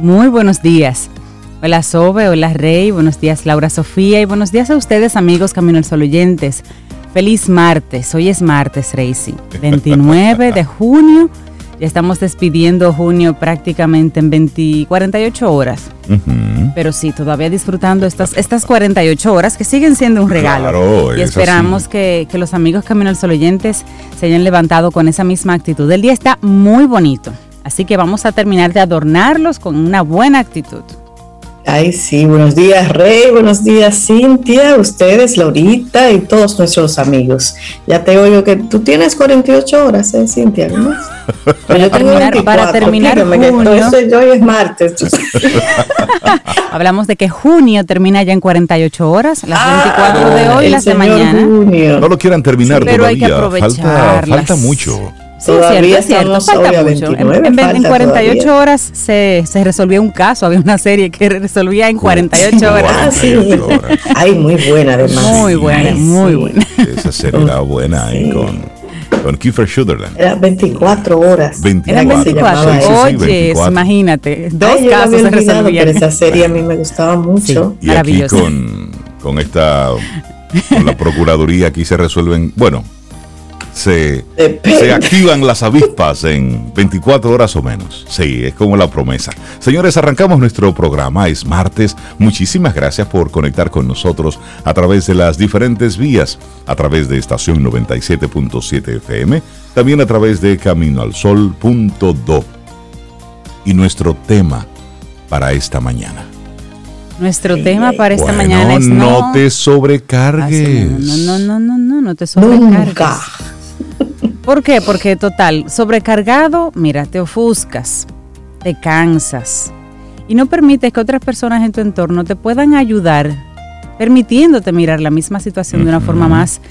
Muy buenos días. Hola Sobe, hola Rey, buenos días Laura Sofía y buenos días a ustedes amigos Camino al Sol oyentes. Feliz martes, hoy es martes, Racy, 29 de junio. Ya estamos despidiendo junio prácticamente en 20, 48 horas. Pero sí, todavía disfrutando estas, estas 48 horas que siguen siendo un regalo. y esperamos que, que los amigos Camino al Sol oyentes se hayan levantado con esa misma actitud. El día está muy bonito. Así que vamos a terminar de adornarlos con una buena actitud. Ay, sí, buenos días Rey, buenos días Cintia, ustedes, Laurita y todos nuestros amigos. Ya te oigo que tú tienes 48 horas, ¿eh, Cintia? ¿no? Pero yo tengo 24, para terminar junio, que hoy es martes. Hablamos de que junio termina ya en 48 horas, las 24 ah, de hoy y las de mañana. No lo quieran terminar pero todavía, hay que falta, falta mucho. Sí, es cierto, Falta mucho. en, 48 horas se, se, resolvió un caso. Había una serie que resolvía en 48 horas. Ah, sí. Ay, muy buena además. Muy buena, muy buena. Esa serie era buena ahí con, con Kiefer Sutherland. Era 24 horas. 24. 24. Oye, imagínate. Dos casos se resolvían. Pero esa serie a mí me gustaba mucho. y aquí con, con esta, con la Procuraduría, aquí se resuelven, bueno, se, activan las avispas en 24 horas o menos. Sí, es como la promesa. Señores, arrancamos nuestro programa. Es martes. Muchísimas gracias por conectar con nosotros a través de las diferentes vías, a través de estación 97.7 FM, también a través de caminoalsol.do. Y nuestro tema para esta mañana. Nuestro tema para esta mañana es no, te sobrecargues. No, no, no, no, no, no te sobrecargues. ¿Por qué? Porque total, sobrecargado, mira, te ofuscas, te cansas y no permites que otras personas en tu entorno te puedan ayudar, permitiéndote mirar la misma situación de una forma más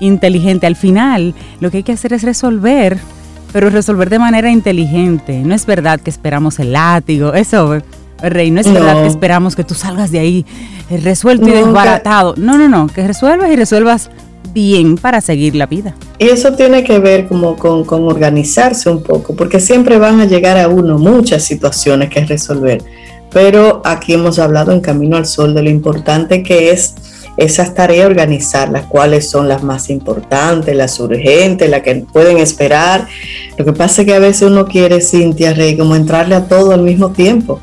inteligente. Al final, lo que hay que hacer es resolver, pero resolver de manera inteligente. No es verdad que esperamos el látigo, eso, Rey, no es verdad que esperamos que tú salgas de ahí resuelto y desbaratado. No, no, no, que resuelvas y resuelvas bien para seguir la vida. Y eso tiene que ver como con, organizarse un poco, porque siempre van a llegar a uno muchas situaciones que resolver. Pero aquí hemos hablado en Camino al Sol de lo importante que es esas tareas organizarlas, cuáles son las más importantes, las urgentes, las que pueden esperar. Lo que pasa es que a veces uno quiere, Cintia Rey, como entrarle a todo al mismo tiempo.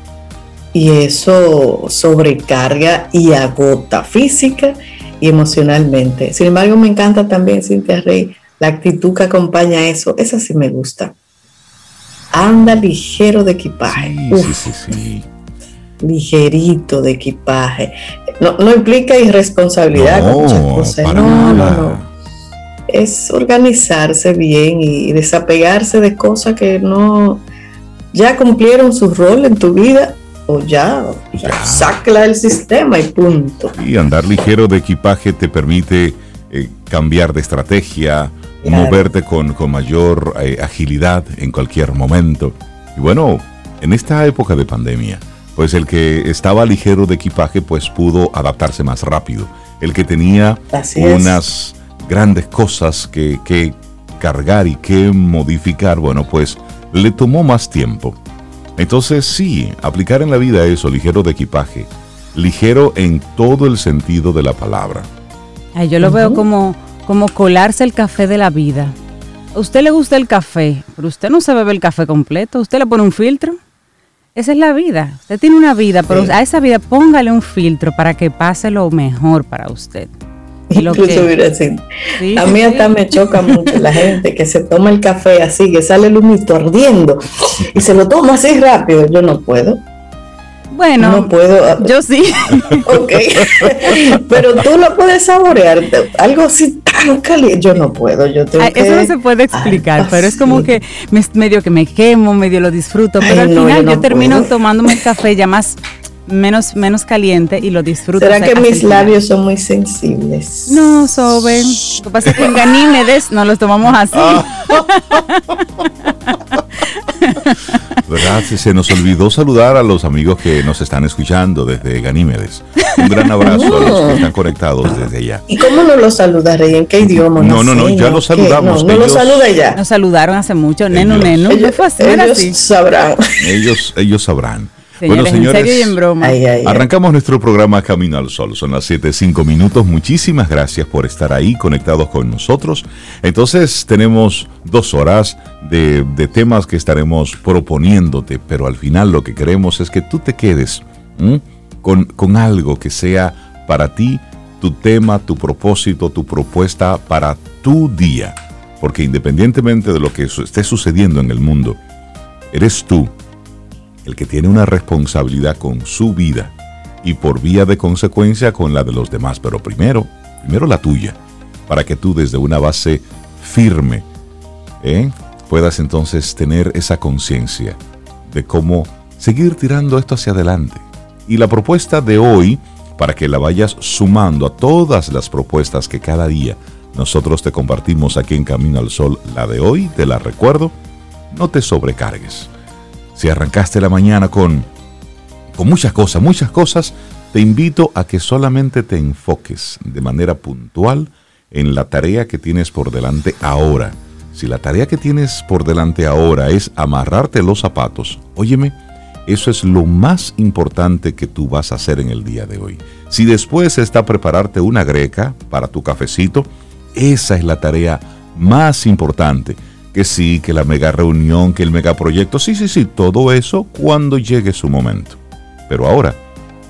Y eso sobrecarga y agota física emocionalmente. Sin embargo, me encanta también, Cintia Rey, la actitud que acompaña eso. Esa sí me gusta. Anda ligero de equipaje. Sí, sí, sí, Ligerito de equipaje. No, implica irresponsabilidad no, muchas cosas. No, no, no. Es organizarse bien y desapegarse de cosas que no ya cumplieron su rol en tu vida o ya, ya. del sistema y punto. Y andar ligero de equipaje te permite eh, cambiar de estrategia, moverte con, mayor eh, agilidad en cualquier momento. Y bueno, en esta época de pandemia, pues el que estaba ligero de equipaje pues pudo adaptarse más rápido. El que tenía unas grandes cosas que, que cargar y que modificar, bueno, pues le tomó más tiempo. Entonces sí, aplicar en la vida eso, ligero de equipaje, ligero en todo el sentido de la palabra. yo lo veo como, como colarse el café de la vida. A usted le gusta el café, pero usted no se bebe el café completo, usted le pone un filtro. Esa es la vida. Usted tiene una vida, pero a esa vida póngale un filtro para que pase lo mejor para usted. a mí hasta me choca mucho la gente que se toma el café así, que sale el humito ardiendo y se lo toma así rápido. Yo no puedo. Bueno, no puedo. Ah, yo sí. ok. Pero tú lo puedes saborear. Algo así tan caliente. Yo no puedo. Yo tengo Eso no se puede explicar, pero es como que medio que me quemo, medio lo disfruto. Pero al final yo, termino tomándome el café ya más menos, menos caliente y lo disfruto. ¿Será que mis labios son muy sensibles? No, Sobe. Lo que pasa es que en Ganímedes no los tomamos así. Ah. ¿Verdad? Se nos olvidó saludar a los amigos que nos están escuchando desde Ganímedes. Un gran abrazo a los que están conectados desde allá. ¿Y cómo no los saludaré? ¿En qué idioma? No, no, no, ya los saludamos. No, no los saluda ya. Nos saludaron hace mucho. Neno, neno. Ellos, ellos sabrán. Ellos, ellos sabrán. Señores, en serio y en broma. arrancamos nuestro programa Camino al Sol. Son las 7, 5 minutos. Muchísimas gracias por estar ahí conectados con nosotros. Entonces, tenemos dos horas de, temas que estaremos proponiéndote, pero al final lo que queremos es que tú te quedes con, con algo que sea para ti tu tema, tu propósito, tu propuesta para tu día. Porque independientemente de lo que esté sucediendo en el mundo, eres tú el que tiene una responsabilidad con su vida y por vía de consecuencia con la de los demás. Pero primero, primero la tuya, para que tú desde una base firme ¿eh? puedas entonces tener esa conciencia de cómo seguir tirando esto hacia adelante. Y la propuesta de hoy para que la vayas sumando a todas las propuestas que cada día nosotros te compartimos aquí en Camino al Sol. La de hoy, te la recuerdo, no te sobrecargues. Si arrancaste la mañana con, con muchas cosas, muchas cosas, te invito a que solamente te enfoques de manera puntual en la tarea que tienes por delante ahora. Si la tarea que tienes por delante ahora es amarrarte los zapatos, óyeme, eso es lo más importante que tú vas a hacer en el día de hoy. Si después está prepararte una greca para tu cafecito, esa es la tarea más importante. Que sí, que la mega reunión, que el megaproyecto, sí, sí, sí, todo eso cuando llegue su momento. Pero ahora,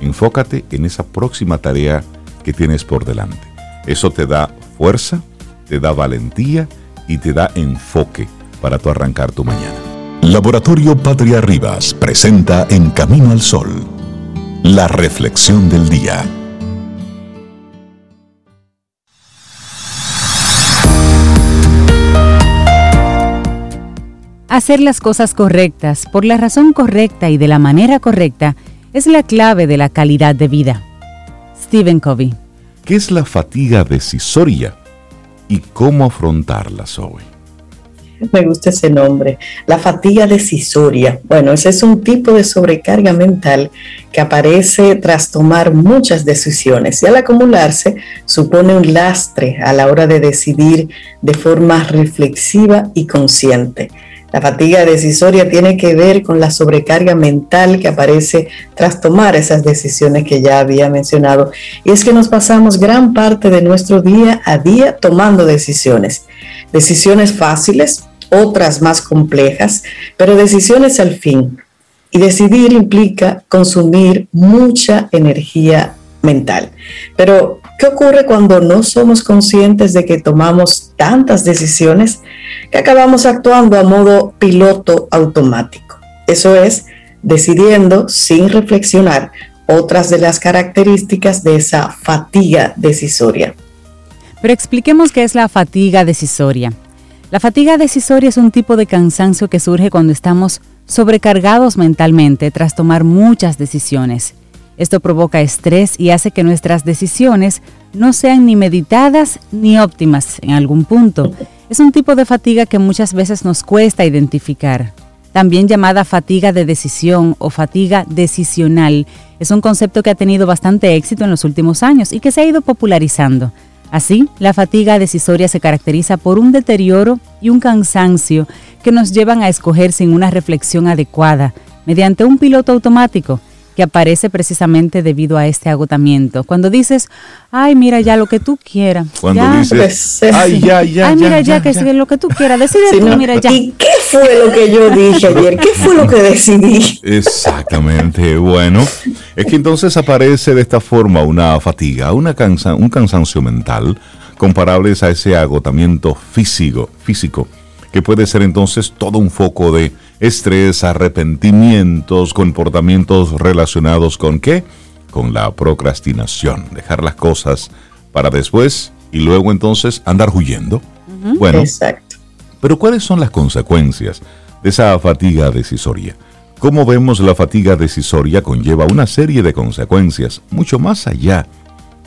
enfócate en esa próxima tarea que tienes por delante. Eso te da fuerza, te da valentía y te da enfoque para tu arrancar tu mañana. Laboratorio Patria Rivas presenta En Camino al Sol, la reflexión del día. Hacer las cosas correctas por la razón correcta y de la manera correcta es la clave de la calidad de vida. Stephen Covey. ¿Qué es la fatiga decisoria y cómo afrontarla, Zoe? Me gusta ese nombre. La fatiga decisoria. Bueno, ese es un tipo de sobrecarga mental que aparece tras tomar muchas decisiones y al acumularse supone un lastre a la hora de decidir de forma reflexiva y consciente. La fatiga decisoria tiene que ver con la sobrecarga mental que aparece tras tomar esas decisiones que ya había mencionado. Y es que nos pasamos gran parte de nuestro día a día tomando decisiones. Decisiones fáciles, otras más complejas, pero decisiones al fin. Y decidir implica consumir mucha energía mental. Pero, ¿qué ocurre cuando no somos conscientes de que tomamos tantas decisiones que acabamos actuando a modo piloto automático? Eso es, decidiendo sin reflexionar otras de las características de esa fatiga decisoria. Pero expliquemos qué es la fatiga decisoria. La fatiga decisoria es un tipo de cansancio que surge cuando estamos sobrecargados mentalmente tras tomar muchas decisiones. Esto provoca estrés y hace que nuestras decisiones no sean ni meditadas ni óptimas en algún punto. Es un tipo de fatiga que muchas veces nos cuesta identificar. También llamada fatiga de decisión o fatiga decisional, es un concepto que ha tenido bastante éxito en los últimos años y que se ha ido popularizando. Así, la fatiga decisoria se caracteriza por un deterioro y un cansancio que nos llevan a escoger sin una reflexión adecuada, mediante un piloto automático que aparece precisamente debido a este agotamiento. Cuando dices, ay, mira ya lo que tú quieras. Cuando dices, ay, ya, ya. Ay, mira ya, que es lo que tú quieras. Decide tú, mira ya. ¿Y qué fue lo que yo dije ayer? ¿Qué fue lo que decidí? Exactamente. Bueno, es que entonces aparece de esta forma una fatiga, una cansa un cansancio mental comparables a ese agotamiento físico, físico, que puede ser entonces todo un foco de estrés, arrepentimientos, comportamientos relacionados con qué? Con la procrastinación, dejar las cosas para después y luego entonces andar huyendo. Bueno, Exacto. pero ¿cuáles son las consecuencias de esa fatiga decisoria? Como vemos, la fatiga decisoria conlleva una serie de consecuencias mucho más allá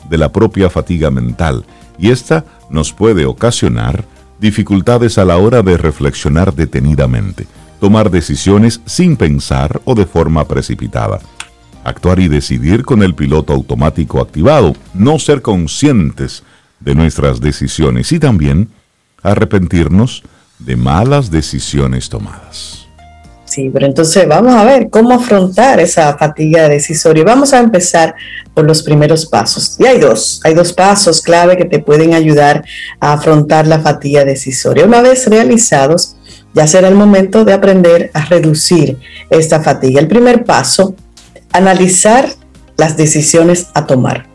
de la propia fatiga mental y esta nos puede ocasionar dificultades a la hora de reflexionar detenidamente tomar decisiones sin pensar o de forma precipitada, actuar y decidir con el piloto automático activado, no ser conscientes de nuestras decisiones y también arrepentirnos de malas decisiones tomadas. Sí, pero entonces vamos a ver cómo afrontar esa fatiga decisoria. Vamos a empezar por los primeros pasos. Y hay dos, hay dos pasos clave que te pueden ayudar a afrontar la fatiga decisoria. Una vez realizados, ya será el momento de aprender a reducir esta fatiga. El primer paso, analizar las decisiones a tomar.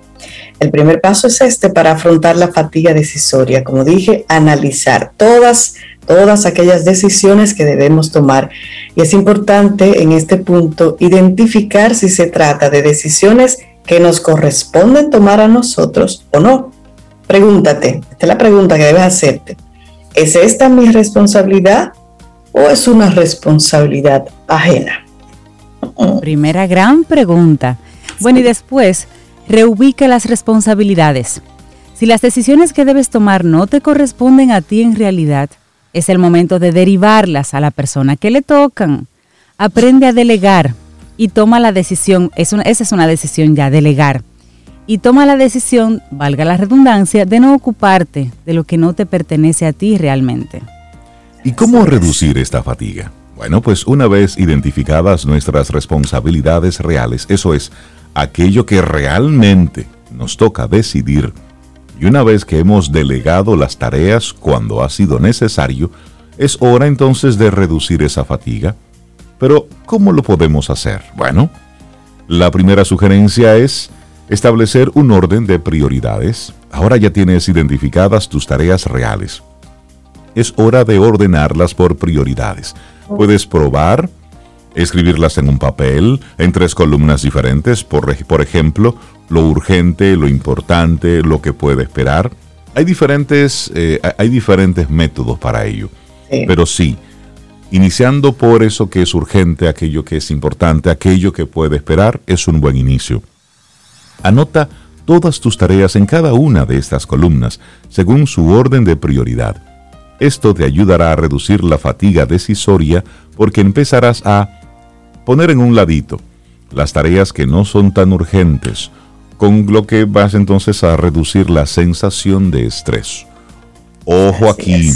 El primer paso es este para afrontar la fatiga decisoria. Como dije, analizar todas todas aquellas decisiones que debemos tomar. Y es importante en este punto identificar si se trata de decisiones que nos corresponden tomar a nosotros o no. Pregúntate, esta es la pregunta que debes hacerte. ¿Es esta mi responsabilidad o es una responsabilidad ajena? Primera gran pregunta. Bueno, y después, reubica las responsabilidades. Si las decisiones que debes tomar no te corresponden a ti en realidad, es el momento de derivarlas a la persona que le tocan. Aprende a delegar y toma la decisión, esa es una decisión ya, delegar. Y toma la decisión, valga la redundancia, de no ocuparte de lo que no te pertenece a ti realmente. ¿Y cómo reducir esta fatiga? Bueno, pues una vez identificadas nuestras responsabilidades reales, eso es, aquello que realmente nos toca decidir, y una vez que hemos delegado las tareas cuando ha sido necesario, es hora entonces de reducir esa fatiga. Pero, ¿cómo lo podemos hacer? Bueno, la primera sugerencia es establecer un orden de prioridades. Ahora ya tienes identificadas tus tareas reales. Es hora de ordenarlas por prioridades. Puedes probar escribirlas en un papel, en tres columnas diferentes, por, por ejemplo, lo urgente, lo importante, lo que puede esperar. Hay diferentes, eh, hay diferentes métodos para ello. Pero sí, iniciando por eso que es urgente, aquello que es importante, aquello que puede esperar, es un buen inicio. Anota todas tus tareas en cada una de estas columnas, según su orden de prioridad. Esto te ayudará a reducir la fatiga decisoria porque empezarás a poner en un ladito las tareas que no son tan urgentes, con lo que vas entonces a reducir la sensación de estrés. Ojo aquí,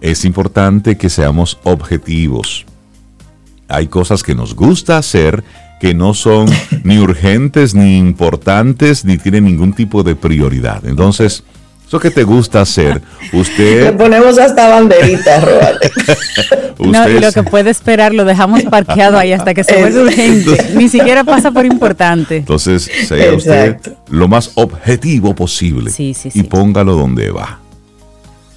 es. importante que seamos objetivos. Hay cosas que nos gusta hacer que no son ni urgentes, ni importantes, ni tienen ningún tipo de prioridad. Entonces, eso que te gusta hacer, usted... Le ponemos hasta banderitas, no, y lo que puede esperar lo dejamos parqueado ahí hasta que se vuelva urgente. Ni siquiera pasa por importante. Entonces, sea usted lo más objetivo posible y póngalo donde va.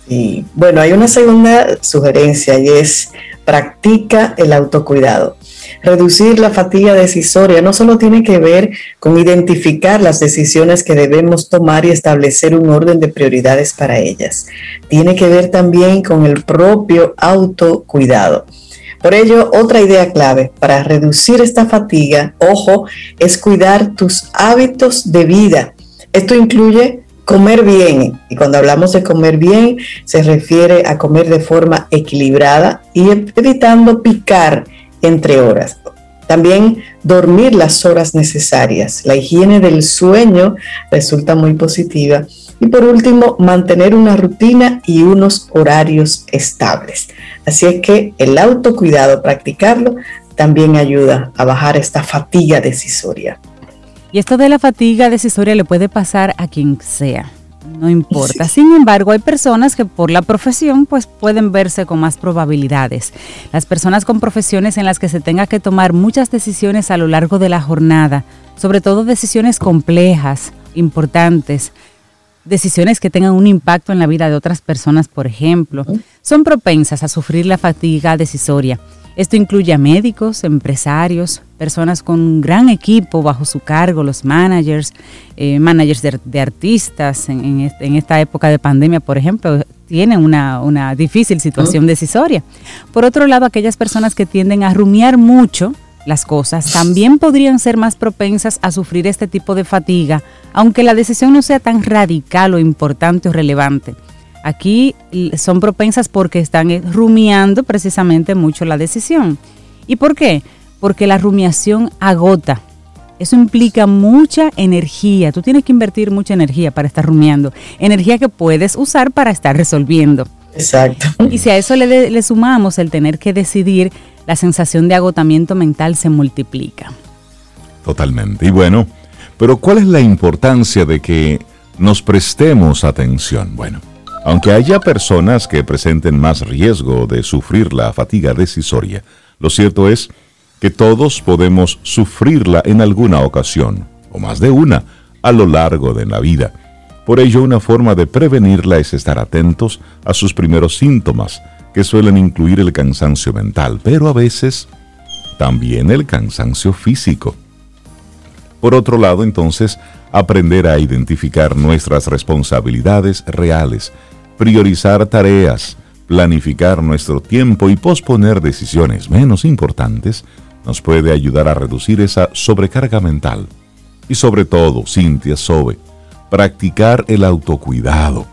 Y bueno, hay una segunda sugerencia y es practica el autocuidado. Reducir la fatiga decisoria no solo tiene que ver con identificar las decisiones que debemos tomar y establecer un orden de prioridades para ellas, tiene que ver también con el propio autocuidado. Por ello, otra idea clave para reducir esta fatiga, ojo, es cuidar tus hábitos de vida. Esto incluye comer bien. Y cuando hablamos de comer bien, se refiere a comer de forma equilibrada y evitando picar entre horas. También dormir las horas necesarias. La higiene del sueño resulta muy positiva. Y por último, mantener una rutina y unos horarios estables. Así es que el autocuidado, practicarlo, también ayuda a bajar esta fatiga decisoria. Y esto de la fatiga decisoria le puede pasar a quien sea no importa. Sin embargo, hay personas que por la profesión pues pueden verse con más probabilidades. Las personas con profesiones en las que se tenga que tomar muchas decisiones a lo largo de la jornada, sobre todo decisiones complejas, importantes, decisiones que tengan un impacto en la vida de otras personas, por ejemplo, son propensas a sufrir la fatiga decisoria. Esto incluye a médicos, empresarios, personas con un gran equipo bajo su cargo, los managers, eh, managers de, artistas en, esta época de pandemia, por ejemplo, tienen una, difícil situación decisoria. Por otro lado, aquellas personas que tienden a rumiar mucho las cosas también podrían ser más propensas a sufrir este tipo de fatiga, aunque la decisión no sea tan radical o importante o relevante. Aquí son propensas porque están eh, rumiando precisamente mucho la decisión. ¿Y por qué? Porque la rumiación agota. Eso implica mucha energía. Tú tienes que invertir mucha energía para estar rumiando. Energía que puedes usar para estar resolviendo. Exacto. Y si a eso le, le, sumamos el tener que decidir la sensación de agotamiento mental se multiplica. Totalmente. Y bueno, pero ¿cuál es la importancia de que nos prestemos atención? Bueno, aunque haya personas que presenten más riesgo de sufrir la fatiga decisoria, lo cierto es que todos podemos sufrirla en alguna ocasión, o más de una, a lo largo de la vida. Por ello, una forma de prevenirla es estar atentos a sus primeros síntomas, que suelen incluir el cansancio mental, pero a veces también el cansancio físico. Por otro lado, entonces, aprender a identificar nuestras responsabilidades reales, priorizar tareas, planificar nuestro tiempo y posponer decisiones menos importantes nos puede ayudar a reducir esa sobrecarga mental. Y sobre todo, Cintia Sobe, practicar el autocuidado.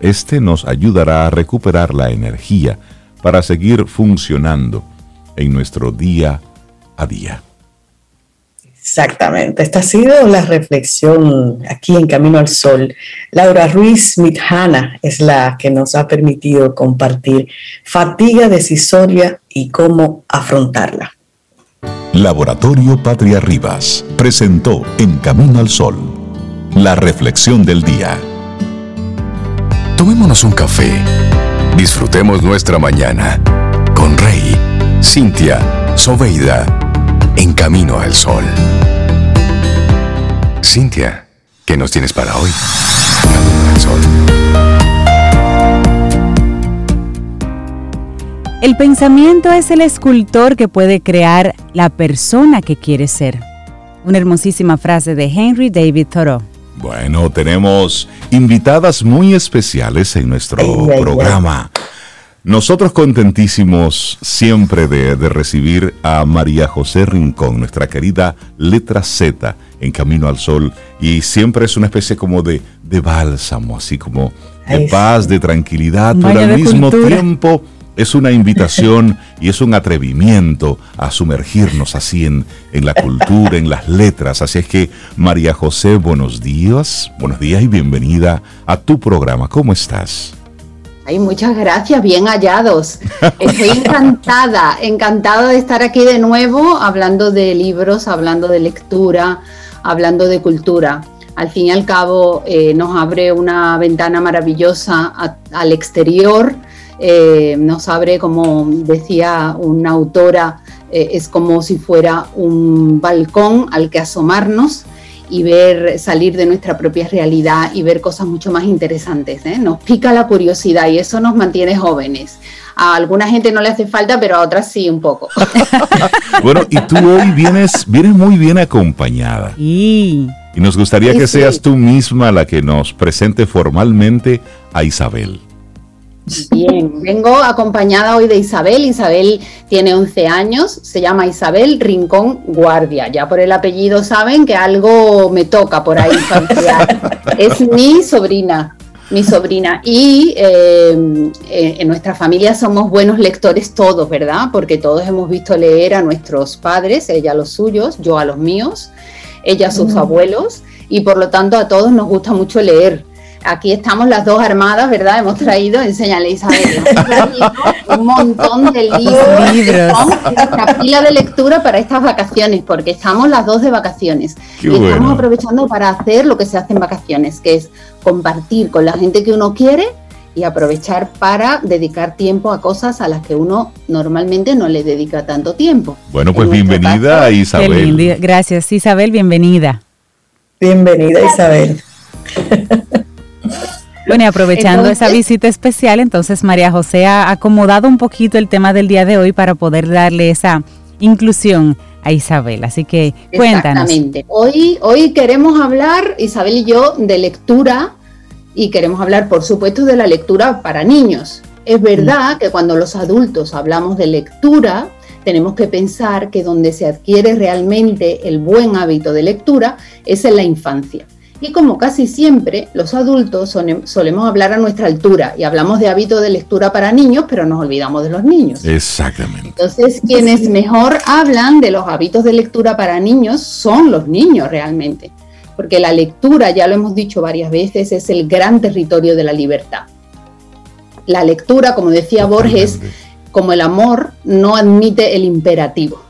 Este nos ayudará a recuperar la energía para seguir funcionando en nuestro día a día. Exactamente, esta ha sido la reflexión aquí en Camino al Sol. Laura Ruiz Mitjana es la que nos ha permitido compartir fatiga decisoria y cómo afrontarla. Laboratorio Patria Rivas presentó En Camino al Sol la reflexión del día. Tomémonos un café. Disfrutemos nuestra mañana con Rey, Cintia, Soveida, en camino al sol. Cintia, ¿qué nos tienes para hoy? Camino al sol. El pensamiento es el escultor que puede crear la persona que quiere ser. Una hermosísima frase de Henry David Thoreau. Bueno, tenemos invitadas muy especiales en nuestro programa. Nosotros contentísimos siempre de, recibir a María José Rincón, nuestra querida letra Z en Camino al Sol, y siempre es una especie como de, de bálsamo, así como de paz, de tranquilidad, pero al mismo tiempo es una invitación y es un atrevimiento a sumergirnos así en, en la cultura, en las letras. Así es que, María José, buenos días, buenos días y bienvenida a tu programa. ¿Cómo estás? Ay, muchas gracias, bien hallados. Estoy encantada, encantada de estar aquí de nuevo hablando de libros, hablando de lectura, hablando de cultura. Al fin y al cabo eh, nos abre una ventana maravillosa al exterior eh, nos abre, como decía una autora, eh, es como si fuera un balcón al que asomarnos y ver salir de nuestra propia realidad y ver cosas mucho más interesantes. ¿eh? Nos pica la curiosidad y eso nos mantiene jóvenes. A alguna gente no le hace falta, pero a otras sí un poco. bueno, y tú hoy vienes, vienes muy bien acompañada. Y, y nos gustaría que seas tú misma la que nos presente formalmente a Isabel. Bien, vengo acompañada hoy de Isabel. Isabel tiene 11 años, se llama Isabel Rincón Guardia. Ya por el apellido saben que algo me toca por ahí es mi sobrina, mi sobrina. Y eh, eh, en nuestra familia somos buenos lectores todos, ¿verdad? Porque todos hemos visto leer a nuestros padres, ella a los suyos, yo a los míos, ella a sus abuelos. Y por lo tanto a todos nos gusta mucho leer aquí estamos las dos armadas, ¿verdad? Hemos traído, enséñale Isabel, un montón de libros, la pila de lectura para estas vacaciones, porque estamos las dos de vacaciones. y estamos aprovechando para hacer lo que se hace en vacaciones, que es compartir con la gente que uno quiere y aprovechar para dedicar tiempo a cosas a las que uno normalmente no le dedica tanto tiempo. Bueno, pues bienvenida Isabel. Gracias Isabel, bienvenida. Bienvenida Isabel. Bueno, y aprovechando esa visita especial, entonces María José ha acomodado un poquito el tema del día de hoy para poder darle esa inclusión a Isabel. Así que cuéntanos. Exactamente. Hoy, hoy queremos hablar, Isabel y yo, de lectura y queremos hablar, por supuesto, de la lectura para niños. Es verdad que cuando los adultos hablamos de lectura, tenemos que pensar que donde se adquiere realmente el buen hábito de lectura es en la infancia. Y como casi siempre, los adultos solemos hablar a nuestra altura y hablamos de hábito de lectura para niños, pero nos olvidamos de los niños. Exactamente. Entonces, quienes mejor hablan de los hábitos de lectura para niños son los niños realmente, porque la lectura, ya lo hemos dicho varias veces, es el gran territorio de la libertad. La lectura, como decía Borges, como el amor no admite el imperativo.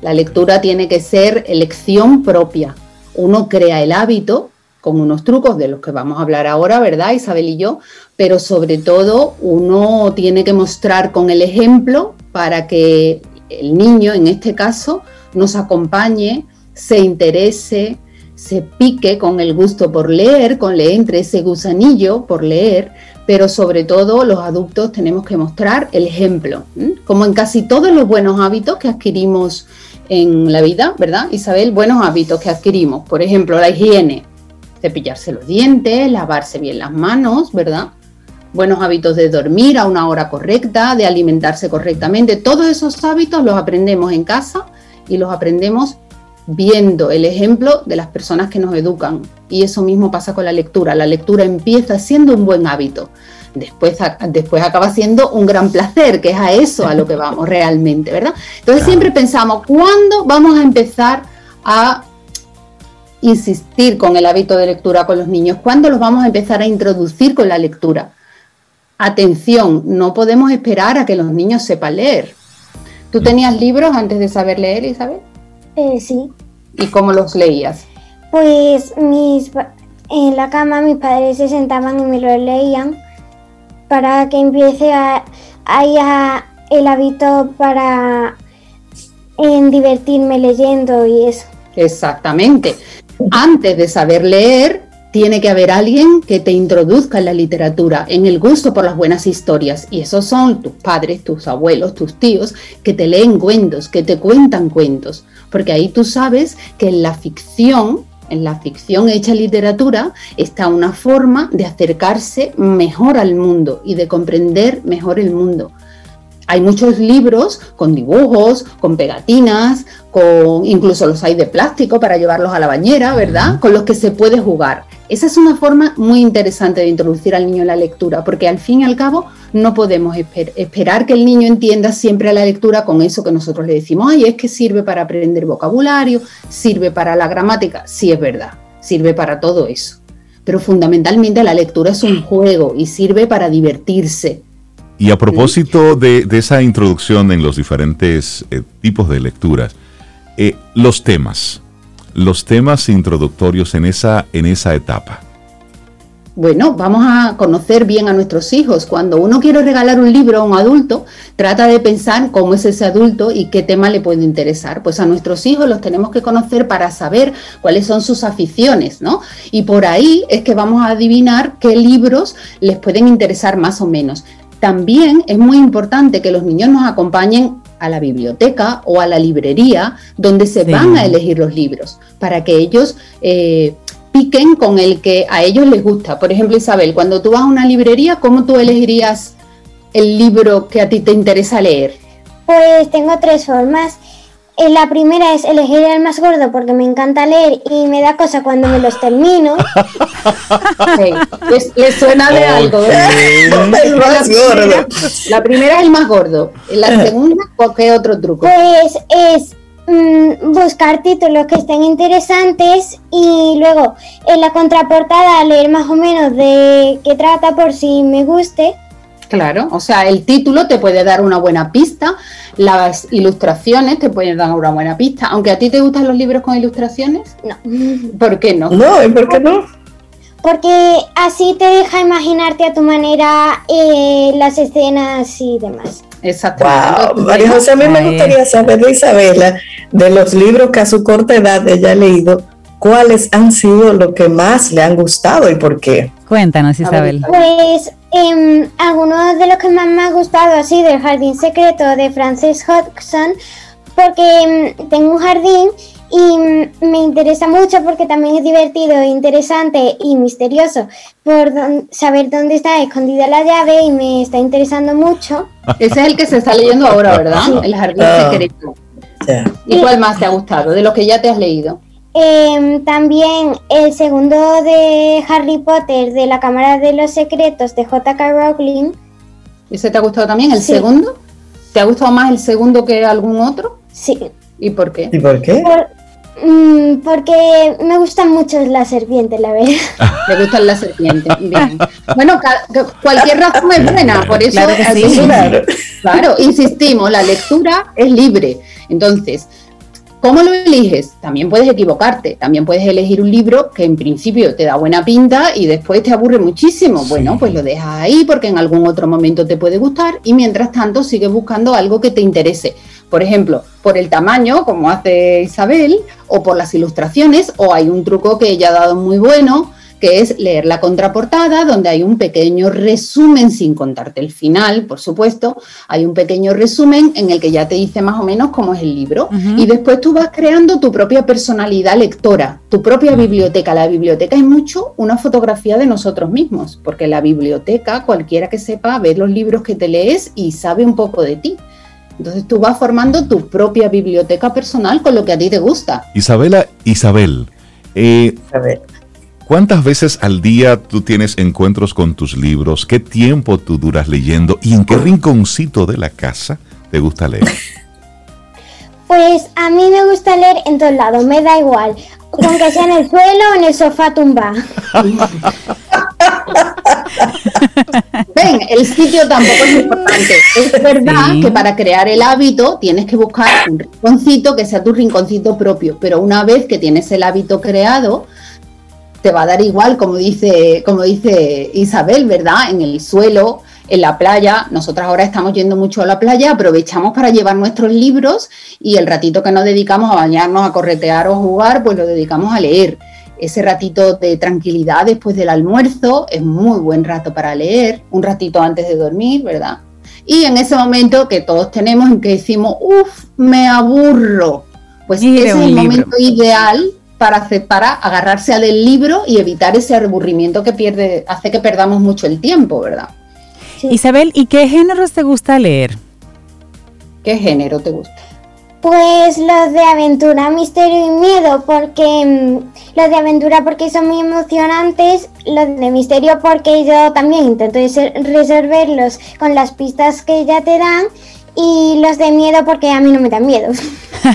La lectura tiene que ser elección propia. Uno crea el hábito con unos trucos de los que vamos a hablar ahora, ¿verdad, Isabel y yo? Pero sobre todo uno tiene que mostrar con el ejemplo para que el niño, en este caso, nos acompañe, se interese, se pique con el gusto por leer, con le entre ese gusanillo por leer, pero sobre todo los adultos tenemos que mostrar el ejemplo, como en casi todos los buenos hábitos que adquirimos en la vida, ¿verdad, Isabel? Buenos hábitos que adquirimos, por ejemplo, la higiene, cepillarse los dientes, lavarse bien las manos, ¿verdad? Buenos hábitos de dormir a una hora correcta, de alimentarse correctamente, todos esos hábitos los aprendemos en casa y los aprendemos viendo el ejemplo de las personas que nos educan. Y eso mismo pasa con la lectura. La lectura empieza siendo un buen hábito. Después, después acaba siendo un gran placer, que es a eso a lo que vamos realmente, ¿verdad? Entonces siempre pensamos, ¿cuándo vamos a empezar a insistir con el hábito de lectura con los niños? ¿Cuándo los vamos a empezar a introducir con la lectura? Atención, no podemos esperar a que los niños sepan leer. ¿Tú tenías libros antes de saber leer, Isabel? Eh, sí. ¿Y cómo los leías? Pues mis, en la cama mis padres se sentaban y me lo leían para que empiece a, a, el hábito para en divertirme leyendo y eso. Exactamente. Antes de saber leer, tiene que haber alguien que te introduzca en la literatura, en el gusto por las buenas historias. Y esos son tus padres, tus abuelos, tus tíos, que te leen cuentos, que te cuentan cuentos. Porque ahí tú sabes que en la ficción, en la ficción hecha literatura, está una forma de acercarse mejor al mundo y de comprender mejor el mundo. Hay muchos libros con dibujos, con pegatinas, con incluso los hay de plástico para llevarlos a la bañera, ¿verdad? Con los que se puede jugar. Esa es una forma muy interesante de introducir al niño en la lectura, porque al fin y al cabo no podemos esperar que el niño entienda siempre la lectura con eso que nosotros le decimos, ay, es que sirve para aprender vocabulario, sirve para la gramática, sí es verdad, sirve para todo eso. Pero fundamentalmente la lectura es un juego y sirve para divertirse. Y a propósito de, esa introducción en los diferentes eh, tipos de lecturas, eh, los temas, los temas introductorios en esa, en esa etapa? Bueno, vamos a conocer bien a nuestros hijos. Cuando uno quiere regalar un libro a un adulto, trata de pensar cómo es ese adulto y qué tema le puede interesar. Pues a nuestros hijos los tenemos que conocer para saber cuáles son sus aficiones, ¿no? Y por ahí es que vamos a adivinar qué libros les pueden interesar más o menos. También es muy importante que los niños nos acompañen a la biblioteca o a la librería donde se van a elegir los libros para que ellos eh, piquen con el que a ellos les gusta. Por ejemplo, Isabel, cuando tú vas a una librería, ¿cómo tú elegirías el libro que a ti te interesa leer? Pues tengo tres formas. Eh, la primera es elegir el más gordo porque me encanta leer y me da cosa cuando me los termino. Le suena de algo. El más gordo. La primera es el más gordo. La segunda, ¿qué otro truco? Pues es mm, buscar títulos que estén interesantes y luego en la contraportada leer más o menos de qué trata por si me guste Claro, o sea, el título te puede dar una buena pista, las ilustraciones te pueden dar una buena pista, aunque a ti te gustan los libros con ilustraciones. No. ¿Por qué no? No, ¿y por qué no? Porque así te deja imaginarte a tu manera eh, las escenas y demás. Exactamente. Wow. María José, a mí me gustaría saber de Isabela, de los libros que a su corta edad ella ha leído, ¿cuáles han sido los que más le han gustado y por qué? Cuéntanos, Isabel. Pues eh, algunos de los que más me ha gustado ha sido El Jardín Secreto de Frances Hodgson, porque em, tengo un jardín y mm, me interesa mucho porque también es divertido, interesante y misterioso por saber dónde está escondida la llave y me está interesando mucho. Ese es el que se está leyendo ahora, ¿verdad? El Jardín ah. Secreto. ¿Y cuál más te ha gustado de los que ya te has leído? Em, también el segundo de Harry Potter de la Cámara de los Secretos de J.K. Rowling. ¿Ese te ha gustado también? ¿El segundo? ¿Te ha gustado más el segundo que algún otro? Sí. ¿Y por qué? ¿Y por qué? Mm, porque me gustan mucho las serpientes, la verdad. Me gustan las serpientes. Bien. Bueno, cualquier razón es buena, por eso Claro que sí. claro. claro, insistimos, la lectura es libre. Entonces, ¿cómo lo eliges? También puedes equivocarte, también puedes elegir un libro que en principio te da buena pinta y después te aburre muchísimo. Bueno, pues lo dejas ahí porque en algún otro momento te puede gustar y mientras tanto sigues buscando algo que te interese. Por ejemplo, por el tamaño, como hace Isabel, o por las ilustraciones, o hay un truco que ella ha dado muy bueno, que es leer la contraportada, donde hay un pequeño resumen, sin contarte el final, por supuesto, hay un pequeño resumen en el que ya te dice más o menos cómo es el libro. Y después tú vas creando tu propia personalidad lectora, tu propia biblioteca. La biblioteca es mucho una fotografía de nosotros mismos, porque la biblioteca, cualquiera que sepa, ve los libros que te lees y sabe un poco de ti. Entonces tú vas formando tu propia biblioteca personal con lo que a ti te gusta. Isabela, Isabel, eh, A ver. ¿Cuántas veces al día tú tienes encuentros con tus libros? ¿Qué tiempo tú duras leyendo? ¿Y en qué rinconcito de la casa te gusta leer? Pues a mí me gusta leer en todos lados, me da igual. Aunque sea en el suelo o en el sofá tumba. Ven, el sitio tampoco es importante. Es verdad Sí. que para crear el hábito tienes que buscar un rinconcito que sea tu rinconcito propio, pero una vez que tienes el hábito creado, te va a dar igual, como dice, como dice Isabel, ¿verdad? En el suelo, en la playa. Nosotras ahora estamos yendo mucho a la playa, aprovechamos para llevar nuestros libros y el ratito que nos dedicamos a bañarnos, a corretear o jugar, pues lo dedicamos a leer. Ese ratito de tranquilidad después del almuerzo es muy buen rato para leer, un ratito antes de dormir, ¿verdad? Y en ese momento que todos tenemos en que decimos, uff, me aburro, pues Mire ese es el libro. momento ideal para, hacer, para agarrarse al del libro y evitar ese aburrimiento que pierde, hace que perdamos mucho el tiempo, ¿verdad? Isabel, ¿y qué géneros te gusta leer? ¿Qué género te gusta? Pues los de aventura, misterio y miedo, porque mm, los de aventura porque son muy emocionantes, los de misterio porque yo también intento resolverlos con las pistas que ya te dan y los de miedo porque a mí no me dan miedo.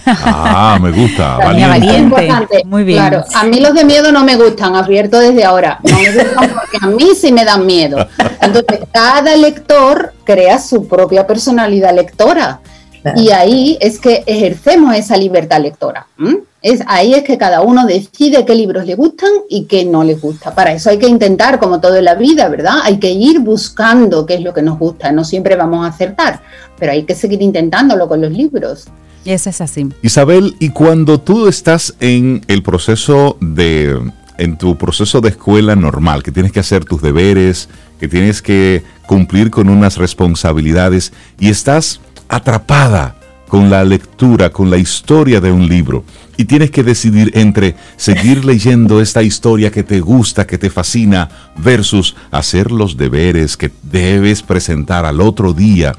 Ah, me gusta, valiente. valiente. Importante. Muy bien. Claro, a mí los de miedo no me gustan, advierto desde ahora. No me gustan porque a mí sí me dan miedo. Entonces, cada lector crea su propia personalidad lectora. Claro. Y ahí es que ejercemos esa libertad lectora. ¿m? Es, ahí es que cada uno decide qué libros le gustan y qué no les gusta. Para eso hay que intentar, como todo en la vida, ¿verdad? Hay que ir buscando qué es lo que nos gusta. No siempre vamos a acertar, pero hay que seguir intentándolo con los libros. Y eso es así. Isabel, y cuando tú estás en el proceso de, en tu proceso de escuela normal, que tienes que hacer tus deberes, que tienes que cumplir con unas responsabilidades y estás atrapada con la lectura, con la historia de un libro, y tienes que decidir entre seguir leyendo esta historia que te gusta, que te fascina, versus hacer los deberes que debes presentar al otro día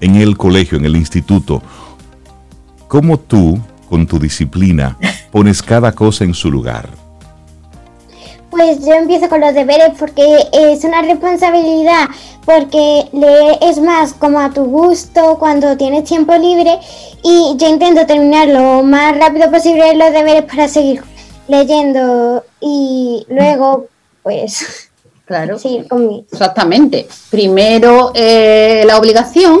en el colegio, en el instituto, ¿Cómo tú, con tu disciplina, pones cada cosa en su lugar? Pues yo empiezo con los deberes porque es una responsabilidad, porque leer es más como a tu gusto cuando tienes tiempo libre y yo intento terminar lo más rápido posible los deberes para seguir leyendo y luego pues Claro. seguir con mi... Exactamente. Primero eh, la obligación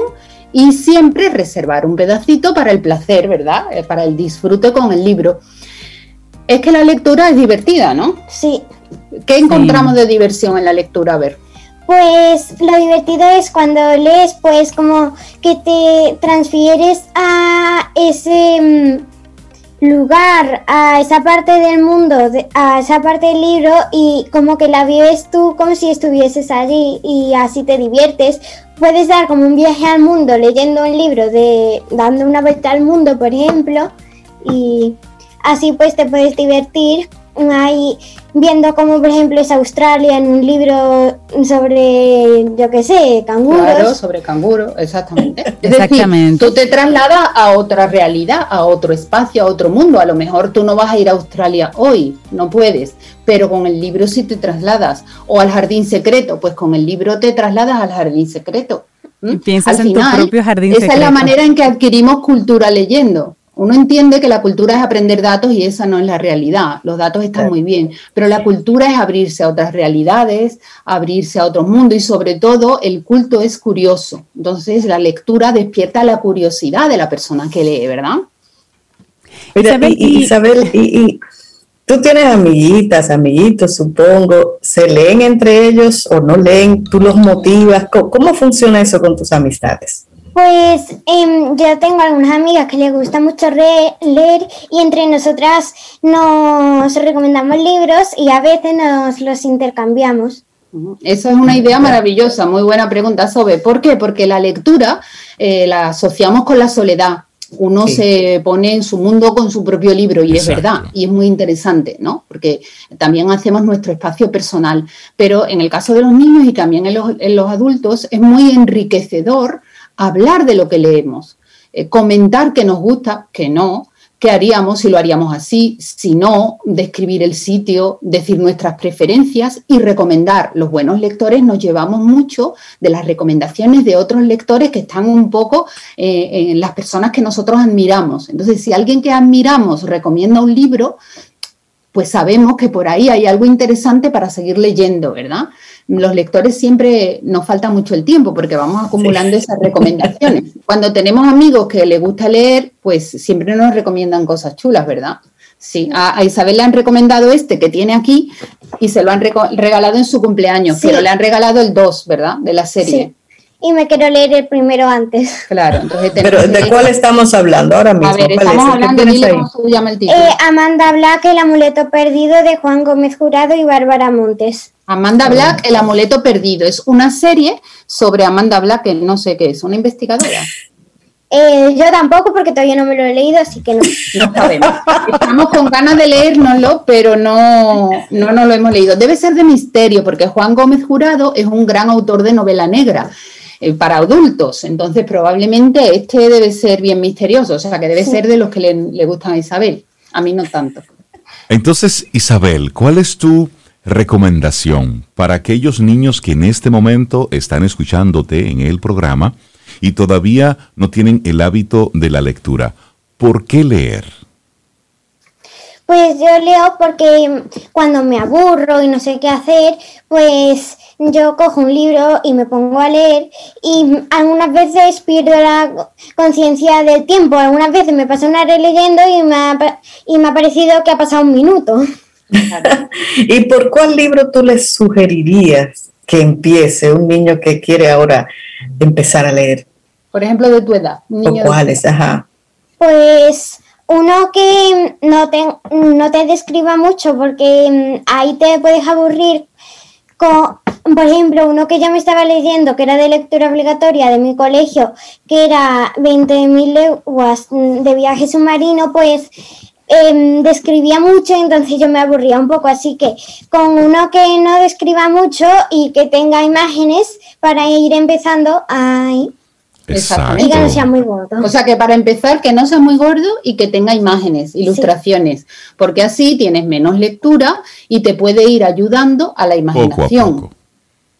y siempre reservar un pedacito para el placer, ¿verdad? Eh, para el disfrute con el libro. Es que la lectura es divertida, ¿no? Sí, ¿Qué encontramos de diversión en la lectura? A ver. Pues lo divertido es cuando lees, pues como que te transfieres a ese mm, lugar, a esa parte del mundo, de- a esa parte del libro y como que la vives tú como si estuvieses allí y así te diviertes. Puedes dar como un viaje al mundo leyendo un libro de dando una vuelta al mundo, por ejemplo, y así pues te puedes divertir ahí viendo como por ejemplo es Australia en un libro sobre yo qué sé canguros Claro, sobre canguro, exactamente. Es Exactamente. decir, tú te trasladas a otra realidad, a otro espacio, a otro mundo. A lo mejor tú no vas a ir a Australia hoy, no puedes, pero con el libro sí te trasladas. O al jardín secreto, pues con el libro te trasladas al jardín secreto. ¿m? Y piensas Al en tu propio jardín Esa es la manera en que adquirimos cultura leyendo. Uno entiende que la cultura es aprender datos y esa no es la realidad. Los datos están muy bien, pero la cultura es abrirse a otras realidades, abrirse a otro mundo y sobre todo el culto es curioso. Entonces la lectura despierta la curiosidad de la persona que lee, ¿verdad? Isabel, y, Isabel, y, tú tienes amiguitas, amiguitos, supongo, ¿se leen entre ellos o no leen? ¿Tú los motivas? cómo funciona eso con tus amistades? Pues em, yo tengo algunas amigas que les gusta mucho leer y entre nosotras nos recomendamos libros y a veces nos los intercambiamos. Esa es una idea maravillosa, muy buena pregunta, Sobe. ¿Por qué? Porque la lectura eh, la asociamos con la soledad. Uno se pone en su mundo con su propio libro y es verdad, y es muy interesante, ¿no? Porque también hacemos nuestro espacio personal. Pero en el caso de los niños y también en los, en los adultos es muy enriquecedor hablar de lo que leemos, eh, comentar que nos gusta, que no, qué haríamos si lo haríamos así, si no, describir el sitio, decir nuestras preferencias y recomendar. Los buenos lectores nos llevamos mucho de las recomendaciones de otros lectores que están un poco eh, en las personas que nosotros admiramos. Entonces, si alguien que admiramos recomienda un libro, pues sabemos que por ahí hay algo interesante para seguir leyendo, ¿verdad? los lectores siempre nos falta mucho el tiempo porque vamos acumulando esas recomendaciones. Cuando tenemos amigos que les gusta leer, pues siempre nos recomiendan cosas chulas, ¿verdad? Sí, a, Isabel le han recomendado este que tiene aquí y se lo han regalado en su cumpleaños, pero le han regalado el 2, ¿verdad? De la serie. Y me quiero leer el primero antes. Claro, entonces Pero ¿de cuál estamos hablando ahora mismo? A ver, estamos hablando de cómo se llama el título. Eh, Amanda Black, El amuleto perdido de Juan Gómez Jurado y Bárbara Montes. Amanda Black, El amuleto perdido. Es una serie sobre Amanda Black, que no sé qué es, una investigadora. Eh, yo tampoco, porque todavía no me lo he leído, así que no. No sabemos. Estamos con ganas de leérnoslo, pero no, no nos lo hemos leído. Debe ser de misterio, porque Juan Gómez Jurado es un gran autor de novela negra eh, para adultos. Entonces, probablemente este debe ser bien misterioso, o sea, que debe ser de los que le, le gustan a Isabel. A mí no tanto. Entonces, Isabel, ¿cuál es tu recomendación para aquellos niños que en este momento están escuchándote en el programa y todavía no tienen el hábito de la lectura? ¿Por qué leer? Pues yo leo porque cuando me aburro y no sé qué hacer, pues yo cojo un libro y me pongo a leer y algunas veces pierdo la conciencia del tiempo, algunas veces me paso una hora leyendo y me, ha, y me ha parecido que ha pasado un minuto. ¿Y por cuál libro tú le sugerirías que empiece un niño que quiere ahora empezar a leer? Por ejemplo, de tu edad. ¿O cuáles? Ajá. Pues uno que no te, no te describa mucho porque mm, ahí te puedes aburrir con, por ejemplo, uno que ya me estaba leyendo, que era de lectura obligatoria de mi colegio, que era 20.000 leguas mm, de viaje submarino, pues Em, describía mucho, entonces yo me aburría un poco, así que con uno que no describa mucho y que tenga imágenes para ir empezando ahí. Exacto. Y que no sea muy gordo. O sea que para empezar, que no sea muy gordo y que tenga imágenes, ilustraciones, porque así tienes menos lectura y te puede ir ayudando a la imaginación.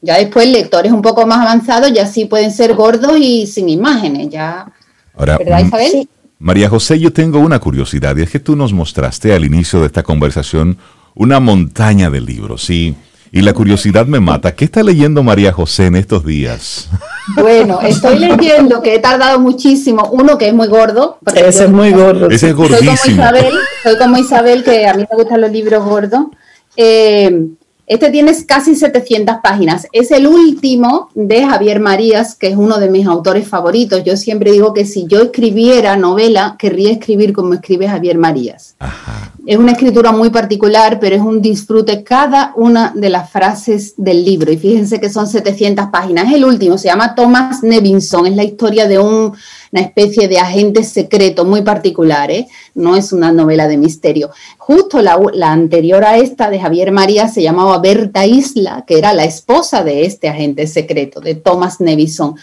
Ya después lectores un poco más avanzados ya sí pueden ser gordos y sin imágenes, ya. Ahora, ¿Verdad, mm, Isabel? María José, yo tengo una curiosidad y es que tú nos mostraste al inicio de esta conversación una montaña de libros y, y la curiosidad me mata. ¿Qué está leyendo María José en estos días? Bueno, estoy leyendo que he tardado muchísimo. Uno que es muy gordo. Ese es muy gordo. Ese es gordísimo. Soy como Isabel, soy como Isabel que a mí me gustan los libros gordos. Eh, este tiene casi 700 páginas. Es el último de Javier Marías, que es uno de mis autores favoritos. Yo siempre digo que si yo escribiera novela, querría escribir como escribe Javier Marías. Es una escritura muy particular, pero es un disfrute cada una de las frases del libro. Y fíjense que son 700 páginas. Es el último, se llama Thomas Nevinson. Es la historia de un una especie de agente secreto muy particular, ¿eh? no es una novela de misterio. Justo la, anterior a esta de Javier María se llamaba Berta Isla, que era la esposa de este agente secreto, de Thomas Nevison.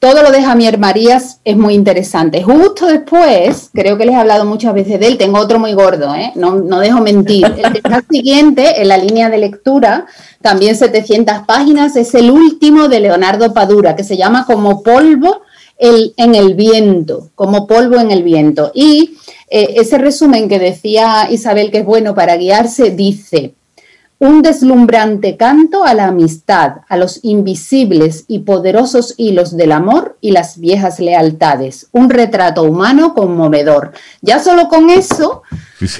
Todo lo de Javier Marías es muy interesante. Justo después, creo que les he hablado muchas veces de él, tengo otro muy gordo, ¿eh? no, dejo mentir. El siguiente, en la línea de lectura, también 700 páginas, es el último de Leonardo Padura, que se llama Como polvo el, en el viento, como polvo en el viento. Y eh, ese resumen que decía Isabel que es bueno para guiarse dice, un deslumbrante canto a la amistad, a los invisibles y poderosos hilos del amor y las viejas lealtades, un retrato humano conmovedor. Ya solo con eso,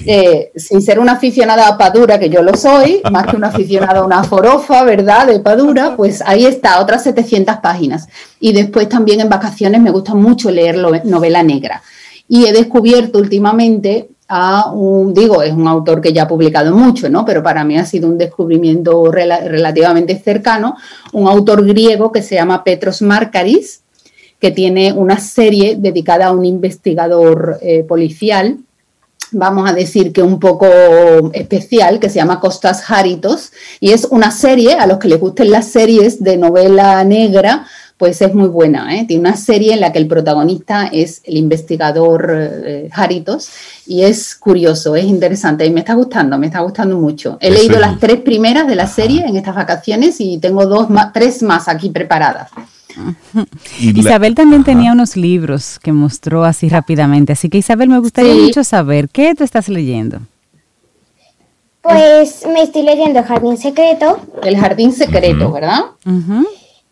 eh, sin ser una aficionada a Padura, que yo lo soy, más que una aficionada a una forofa, ¿verdad?, de Padura, pues ahí está, otras 700 páginas. Y después también en vacaciones me gusta mucho leer novela negra. Y he descubierto últimamente a un, digo, es un autor que ya ha publicado mucho, ¿no? Pero para mí ha sido un descubrimiento relativamente cercano, un autor griego que se llama Petros Markaris, que tiene una serie dedicada a un investigador eh, policial, vamos a decir que un poco especial, que se llama Costas Haritos, y es una serie, a los que les gusten las series de novela negra, pues es muy buena. ¿eh? Tiene una serie en la que el protagonista es el investigador eh, Jaritos y es curioso, es interesante y me está gustando, me está gustando mucho. He leído las tres primeras de la serie en estas vacaciones y tengo dos más, tres más aquí preparadas. Isabel también tenía unos libros que mostró así rápidamente, así que Isabel, me gustaría mucho saber, ¿qué tú estás leyendo? Pues me estoy leyendo Jardín Secreto. El Jardín Secreto, ¿verdad?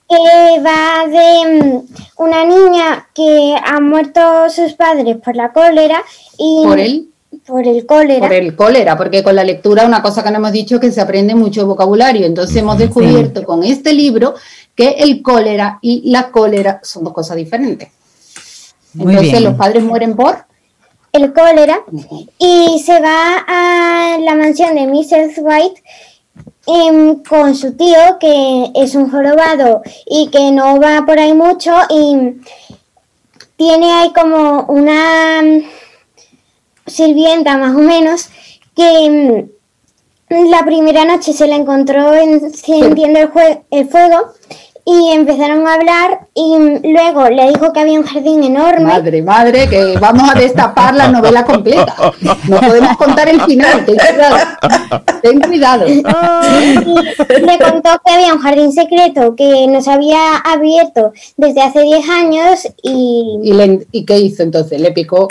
Que va de mm, una niña que ha muerto sus padres por la cólera y por el por el cólera. Por el cólera, porque con la lectura una cosa que no hemos dicho es que se aprende mucho vocabulario. Entonces hemos descubierto con este libro que el cólera y la cólera son dos cosas diferentes. Entonces los padres mueren por el cólera y se va a la mansión de Mrs. White Em, con su tío, que es un jorobado y que no va por ahí mucho y tiene ahí como una sirvienta más o menos que em, la primera noche se la encontró encendiendo el, el fuego y empezaron a hablar y luego le dijo que había un jardín enorme. Madre, madre, que vamos a destapar la novela completa. No podemos contar el final, ten cuidado. Ten cuidado. le contó que había un jardín secreto que nos había abierto desde hace 10 años y... ¿Y, ¿Y qué hizo entonces? ¿Le picó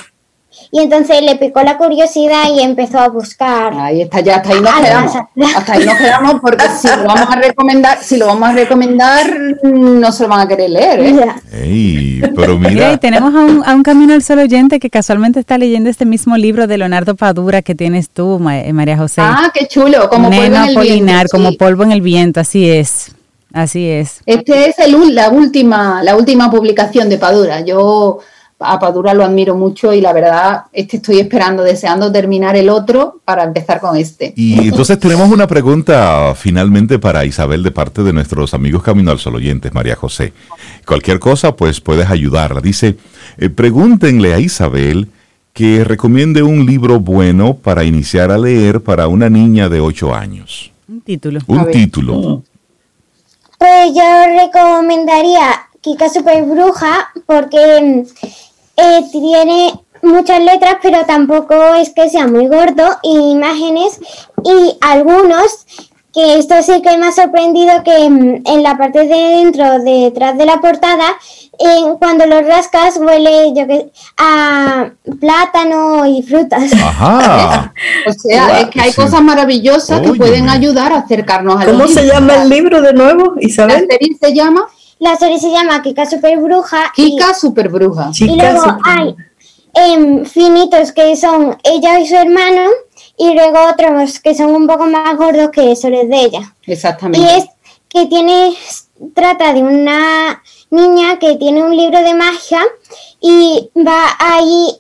y entonces le picó la curiosidad y empezó a buscar. Ahí está, ya hasta ahí nos quedamos. Hasta ahí nos quedamos porque si lo vamos a recomendar, si lo vamos a recomendar, no se lo van a querer leer. ¿eh? pero mira. y tenemos a un, a un, Camino al Sol oyente que casualmente está leyendo este mismo libro de Leonardo Padura que tienes tú, eh, María José. Ah, qué chulo, como polvo en el viento. Como polvo en el viento, así es. Así es. Este es el, la última, la última publicación de Padura. Yo a Padura lo admiro mucho y la verdad este estoy esperando, deseando terminar el otro para empezar con este. Y entonces tenemos una pregunta finalmente para Isabel de parte de nuestros amigos Camino al Sol oyentes, María José. Cualquier cosa, pues puedes ayudarla. Dice, eh, pregúntenle a Isabel que recomiende un libro bueno para iniciar a leer para una niña de 8 años. Un título. Un título. Pues yo recomendaría Kika Super Bruja porque eh, tiene muchas letras, pero tampoco es que sea muy gordo, y imágenes y algunos que esto sí que me ha sorprendido que mm, en la parte de dentro, detrás de la portada, cuando lo rascas huele yo que a plátano y frutas. Ajá. o sea, es que hay cosas maravillosas que pueden ayudar a acercarnos a ¿Cómo se llama el libro de nuevo, Isabel? La serie se llama la serie se llama Kika Super Bruja. Kika Super Bruja. Y luego hay em, finitos que son ella y su hermano y luego otros que son un poco más gordos que eso de ella. Exactamente. Y es que tiene, trata de una niña que tiene un libro de magia y va ahí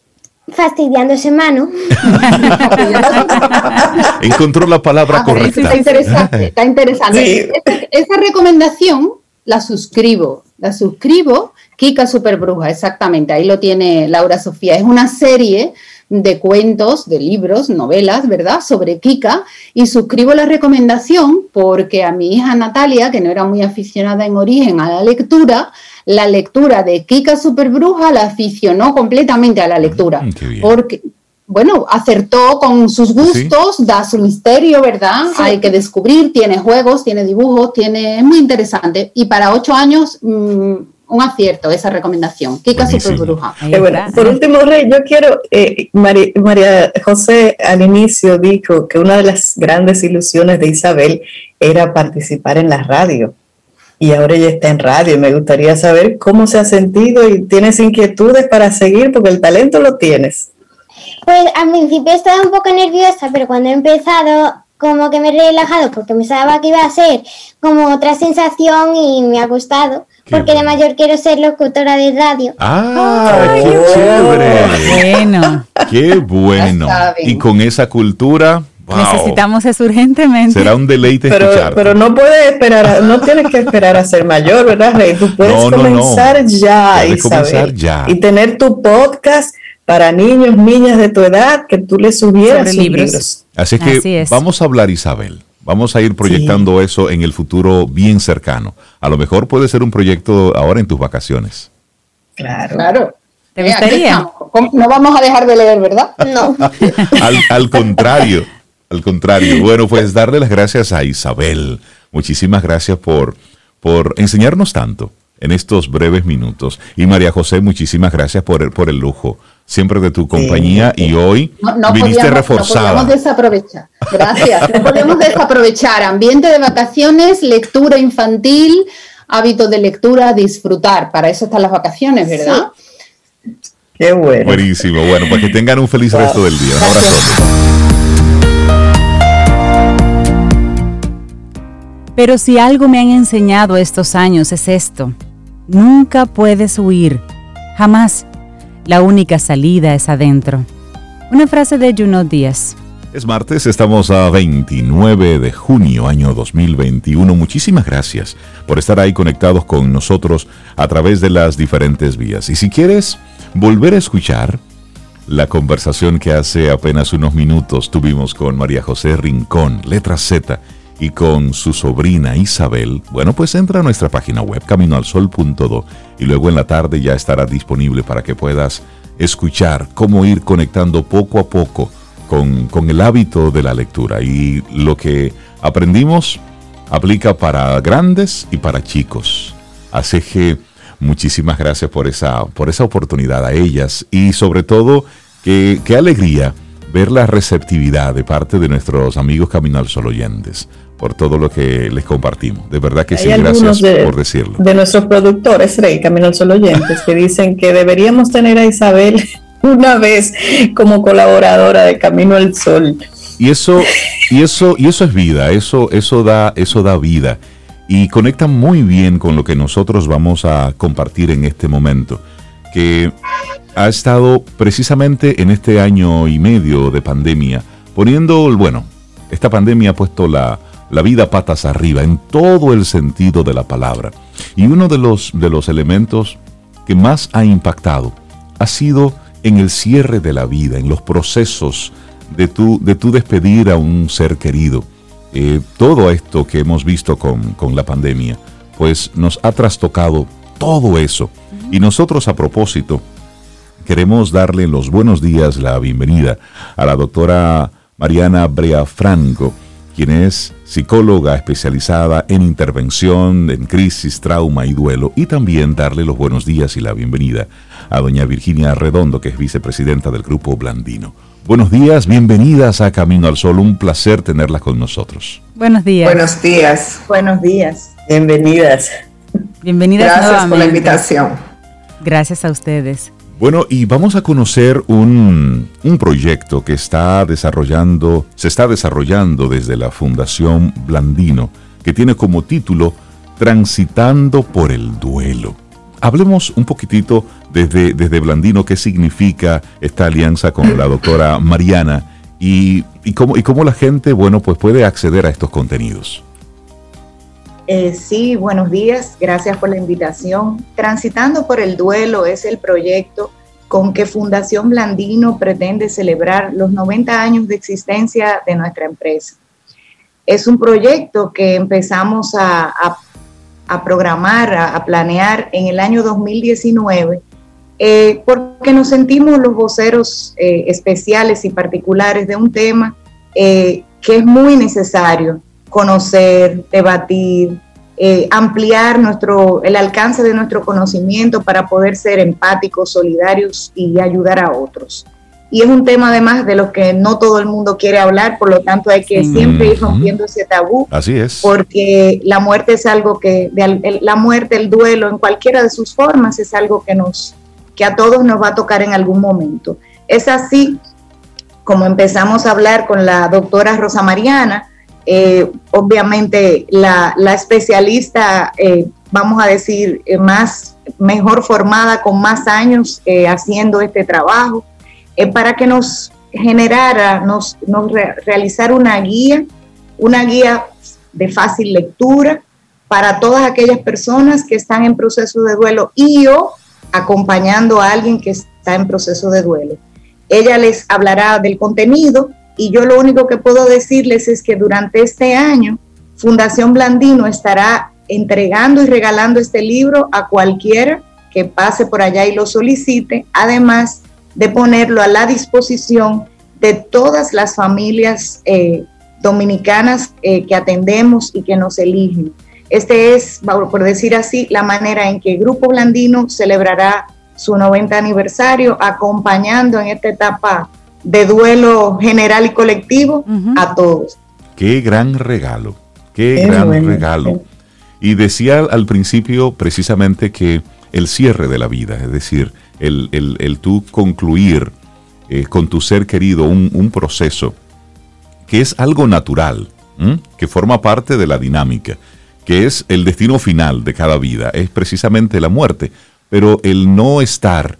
fastidiándose mano. Encontró la palabra ah, correcta. Está interesante, está interesante. esa recomendación la suscribo, la suscribo. Kika Superbruja, exactamente, ahí lo tiene Laura Sofía. Es una serie de cuentos, de libros, novelas, ¿verdad?, sobre Kika y suscribo la recomendación porque a mi hija Natalia, que no era muy aficionada en origen a la lectura, la lectura de Kika Superbruja la aficionó completamente a la lectura. Mm, porque bueno, acertó con sus gustos, da su misterio, ¿verdad? Hay que descubrir, tiene juegos, tiene dibujos, tiene, es muy interesante. Y para ocho años, mm, un acierto esa recomendación. Kika Super Bruja. Por último, Rey, yo quiero, eh, María José al inicio dijo que una de las grandes ilusiones de Isabel era participar en la radio. Y ahora ella está en radio. Me gustaría saber cómo se ha sentido y tienes inquietudes para seguir, porque el talento lo tienes. Pues al principio estaba un poco nerviosa, pero cuando he empezado como que me he relajado porque me sabía que iba a ser como otra sensación y me ha gustado. porque de mayor quiero ser locutora de radio. ¡Ah! ¡Qué chévere! Bueno. ¡Qué bueno! Y con esa cultura. Necesitamos eso urgentemente. Será un deleite pero, Pero no puedes esperar, no tienes que esperar a ser mayor, ¿verdad, Rey? Tú puedes comenzar ya, Isabel, comenzar ya. Y tener tu podcast para niños, niñas de tu edad, que tú les subieras libros. Así que vamos a hablar, Isabel. Vamos a ir proyectando eso en el futuro bien cercano. A lo mejor puede ser un proyecto ahora en tus vacaciones. Claro. Claro. ¿Te gustaría? No vamos a dejar de leer, ¿verdad? No. al, contrario, al contrario. Bueno, pues darle las gracias a Isabel. Muchísimas gracias por, por enseñarnos tanto en estos breves minutos. Y María José, muchísimas gracias por por el lujo siempre de tu compañía y hoy viniste reforzada. No podíamos desaprovechar. Gracias. No podemos desaprovechar. Ambiente de vacaciones, lectura infantil, hábito de lectura, disfrutar. Para eso están las vacaciones, ¿verdad? Qué bueno. Buenísimo. Bueno, pues que tengan un feliz resto del día. Un abrazo. Pero si algo me han enseñado estos años es esto. Nunca puedes huir. Jamás la única salida es adentro. Una frase de Junot Díaz. Es martes, estamos a 29 de junio, año 2021. Muchísimas gracias por estar ahí conectados con nosotros a través de las diferentes vías. Y si quieres volver a escuchar la conversación que hace apenas unos minutos tuvimos con María José Rincón, letra Z, y con su sobrina Isabel, bueno, pues entra a nuestra página web caminoalsol.do y luego en la tarde ya estará disponible para que puedas escuchar cómo ir conectando poco a poco con, con el hábito de la lectura. Y lo que aprendimos aplica para grandes y para chicos. Así que muchísimas gracias por esa, por esa oportunidad a ellas y sobre todo qué alegría ver la receptividad de parte de nuestros amigos Camino al Sol oyentes por todo lo que les compartimos. De verdad que sí, gracias por decirlo. De nuestros productores, Rey, Camino al Sol oyentes, que dicen que deberíamos tener a Isabel una vez como colaboradora de Camino al Sol. Y eso, y eso, y eso es vida, eso, eso da, eso da vida. Y conecta muy bien con lo que nosotros vamos a compartir en este momento. Que ha estado precisamente en este año y medio de pandemia poniendo, bueno, esta pandemia ha puesto la, la vida patas arriba, en todo el sentido de la palabra. Y uno de los, de los elementos que más ha impactado ha sido en el cierre de la vida, en los procesos de tu, de tu despedir a un ser querido. Eh, todo esto que hemos visto con, con la pandemia, pues nos ha trastocado todo eso. Y nosotros a propósito, queremos darle los buenos días, la bienvenida a la doctora Mariana Brea Franco, quien es psicóloga especializada en intervención en crisis, trauma y duelo, y también darle los buenos días y la bienvenida a doña Virginia Redondo, que es vicepresidenta del Grupo Blandino. Buenos días, bienvenidas a Camino al Sol, un placer tenerlas con nosotros. Buenos días. Buenos días. Buenos días. Bienvenidas. Bienvenidas Gracias por la invitación. Gracias a ustedes. Bueno, y vamos a conocer un, proyecto que está desarrollando, se está desarrollando desde la Fundación Blandino, que tiene como título Transitando por el Duelo. Hablemos un poquitito desde, desde Blandino qué significa esta alianza con la doctora Mariana y, y, cómo, y cómo la gente, bueno, pues puede acceder a estos contenidos. Eh, sí, buenos días, gracias por la invitación. Transitando por el duelo es el proyecto con que Fundación Blandino pretende celebrar los 90 años de existencia de nuestra empresa. Es un proyecto que empezamos a, programar, a, planear en el año 2019, eh, porque nos sentimos los voceros eh, especiales y particulares de un tema que es muy necesario conocer, debatir, eh, ampliar nuestro, el alcance de nuestro conocimiento para poder ser empáticos, solidarios y ayudar a otros. Y es un tema además de lo que no todo el mundo quiere hablar, por lo tanto hay que siempre ir rompiendo ese tabú. Así es. Porque la muerte es algo que, la muerte, el duelo, en cualquiera de sus formas, es algo que nos, que a todos nos va a tocar en algún momento. Es así como empezamos a hablar con la doctora Rosa Mariana, eh, obviamente la, especialista, eh, vamos a decir, eh, más mejor formada, con más años haciendo este trabajo, para que nos generara, nos, nos realizara una guía, una guía de fácil lectura para todas aquellas personas que están en proceso de duelo y o acompañando a alguien que está en proceso de duelo. Ella les hablará del contenido y yo lo único que puedo decirles es que durante este año Fundación Blandino estará entregando y regalando este libro a cualquiera que pase por allá y lo solicite, además de ponerlo a la disposición de todas las familias eh, dominicanas eh, que atendemos y que nos eligen. Este es, por decir así, la manera en que Grupo Blandino celebrará su 90 aniversario, acompañando en esta etapa de duelo general y colectivo a todos. Qué gran regalo, qué, gran regalo. Y decía al principio precisamente que el cierre de la vida, es decir, el, el, tú concluir eh, con tu ser querido un, proceso que es algo natural, que forma parte de la dinámica, que es el destino final de cada vida, es precisamente la muerte pero el no estar,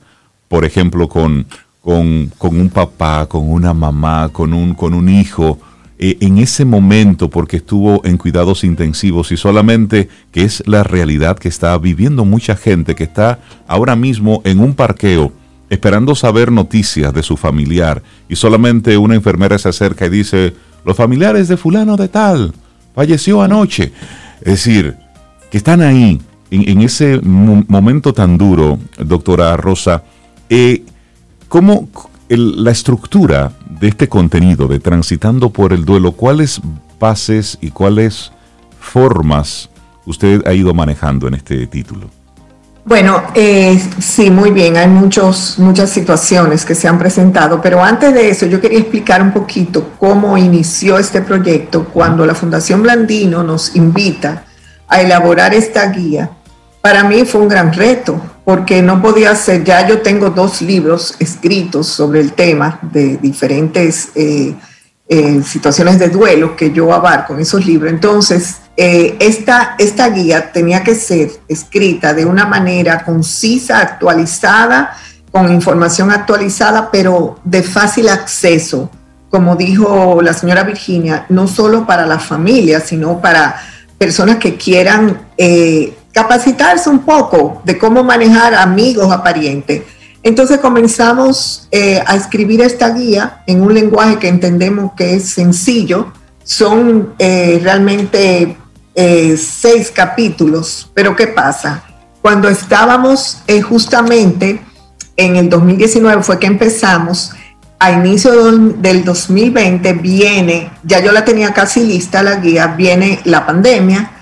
por ejemplo, con, con, un papá, con una mamá, con un, con un hijo, eh, en ese momento porque estuvo en cuidados intensivos y solamente que es la realidad que está viviendo mucha gente que está ahora mismo en un parqueo esperando saber noticias de su familiar y solamente una enfermera se acerca y dice, los familiares de fulano de tal, falleció anoche. Es decir, que están ahí en, ese momento tan duro, doctora Rosa, eh, ¿cómo la estructura de este contenido de Transitando por el Duelo, cuáles bases y cuáles formas usted ha ido manejando en este título? Bueno, eh, sí, muy bien. Hay muchos, muchas situaciones que se han presentado, pero antes de eso yo quería explicar un poquito cómo inició este proyecto cuando la Fundación Blandino nos invita a elaborar esta guía para mí fue un gran reto, porque no podía ser, ya yo tengo dos libros escritos sobre el tema de diferentes eh, eh, situaciones de duelo que yo abarco en esos libros. Entonces, eh, esta, esta guía tenía que ser escrita de una manera concisa, actualizada, con información actualizada, pero de fácil acceso, como dijo la señora Virginia, no solo para la familia, sino para personas que quieran capacitarse un poco de cómo manejar amigos a parientes. Entonces comenzamos eh, a escribir esta guía en un lenguaje que entendemos que es sencillo. Son eh, realmente eh, seis capítulos, pero ¿qué pasa? Cuando estábamos justamente en el 2019 fue que empezamos, a inicio del 2020 viene, ya yo la tenía casi lista la guía, viene la pandemia,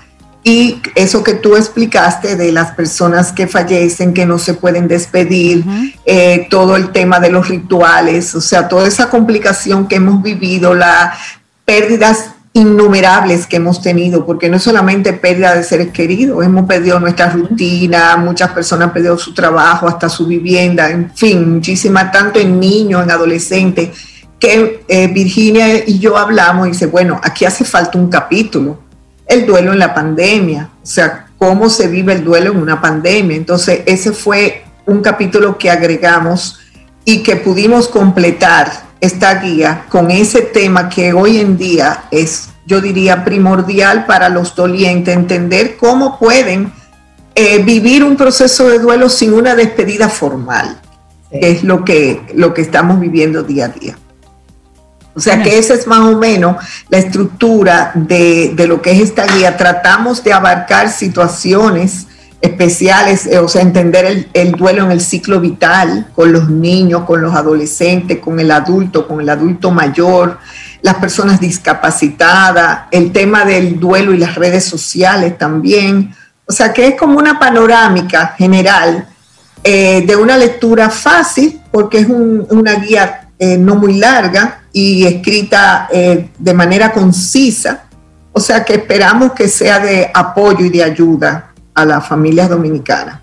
y eso que tú explicaste de las personas que fallecen, que no se pueden despedir, eh, todo el tema de los rituales, o sea, toda esa complicación que hemos vivido, las pérdidas innumerables que hemos tenido, porque no es solamente pérdida de seres queridos, hemos perdido nuestra rutina, muchas personas han perdido su trabajo, hasta su vivienda, en fin, muchísimas, tanto en niños, en adolescentes, que eh, Virginia y yo hablamos y dice, bueno, aquí hace falta un capítulo, el duelo en la pandemia, o sea, cómo se vive el duelo en una pandemia. Entonces, ese fue un capítulo que agregamos y que pudimos completar esta guía con ese tema que hoy en día es, yo diría, primordial para los dolientes, entender cómo pueden eh, vivir un proceso de duelo sin una despedida formal, que es lo que, lo que estamos viviendo día a día. O sea que esa es más o menos la estructura de, lo que es esta guía. Tratamos de abarcar situaciones especiales, eh, o sea, entender el, duelo en el ciclo vital con los niños, con los adolescentes, con el adulto, con el adulto mayor, las personas discapacitadas, el tema del duelo y las redes sociales también. O sea que es como una panorámica general eh, de una lectura fácil, porque es una guía eh, no muy larga y escrita eh, de manera concisa. O sea que esperamos que sea de apoyo y de ayuda a las familias dominicanas.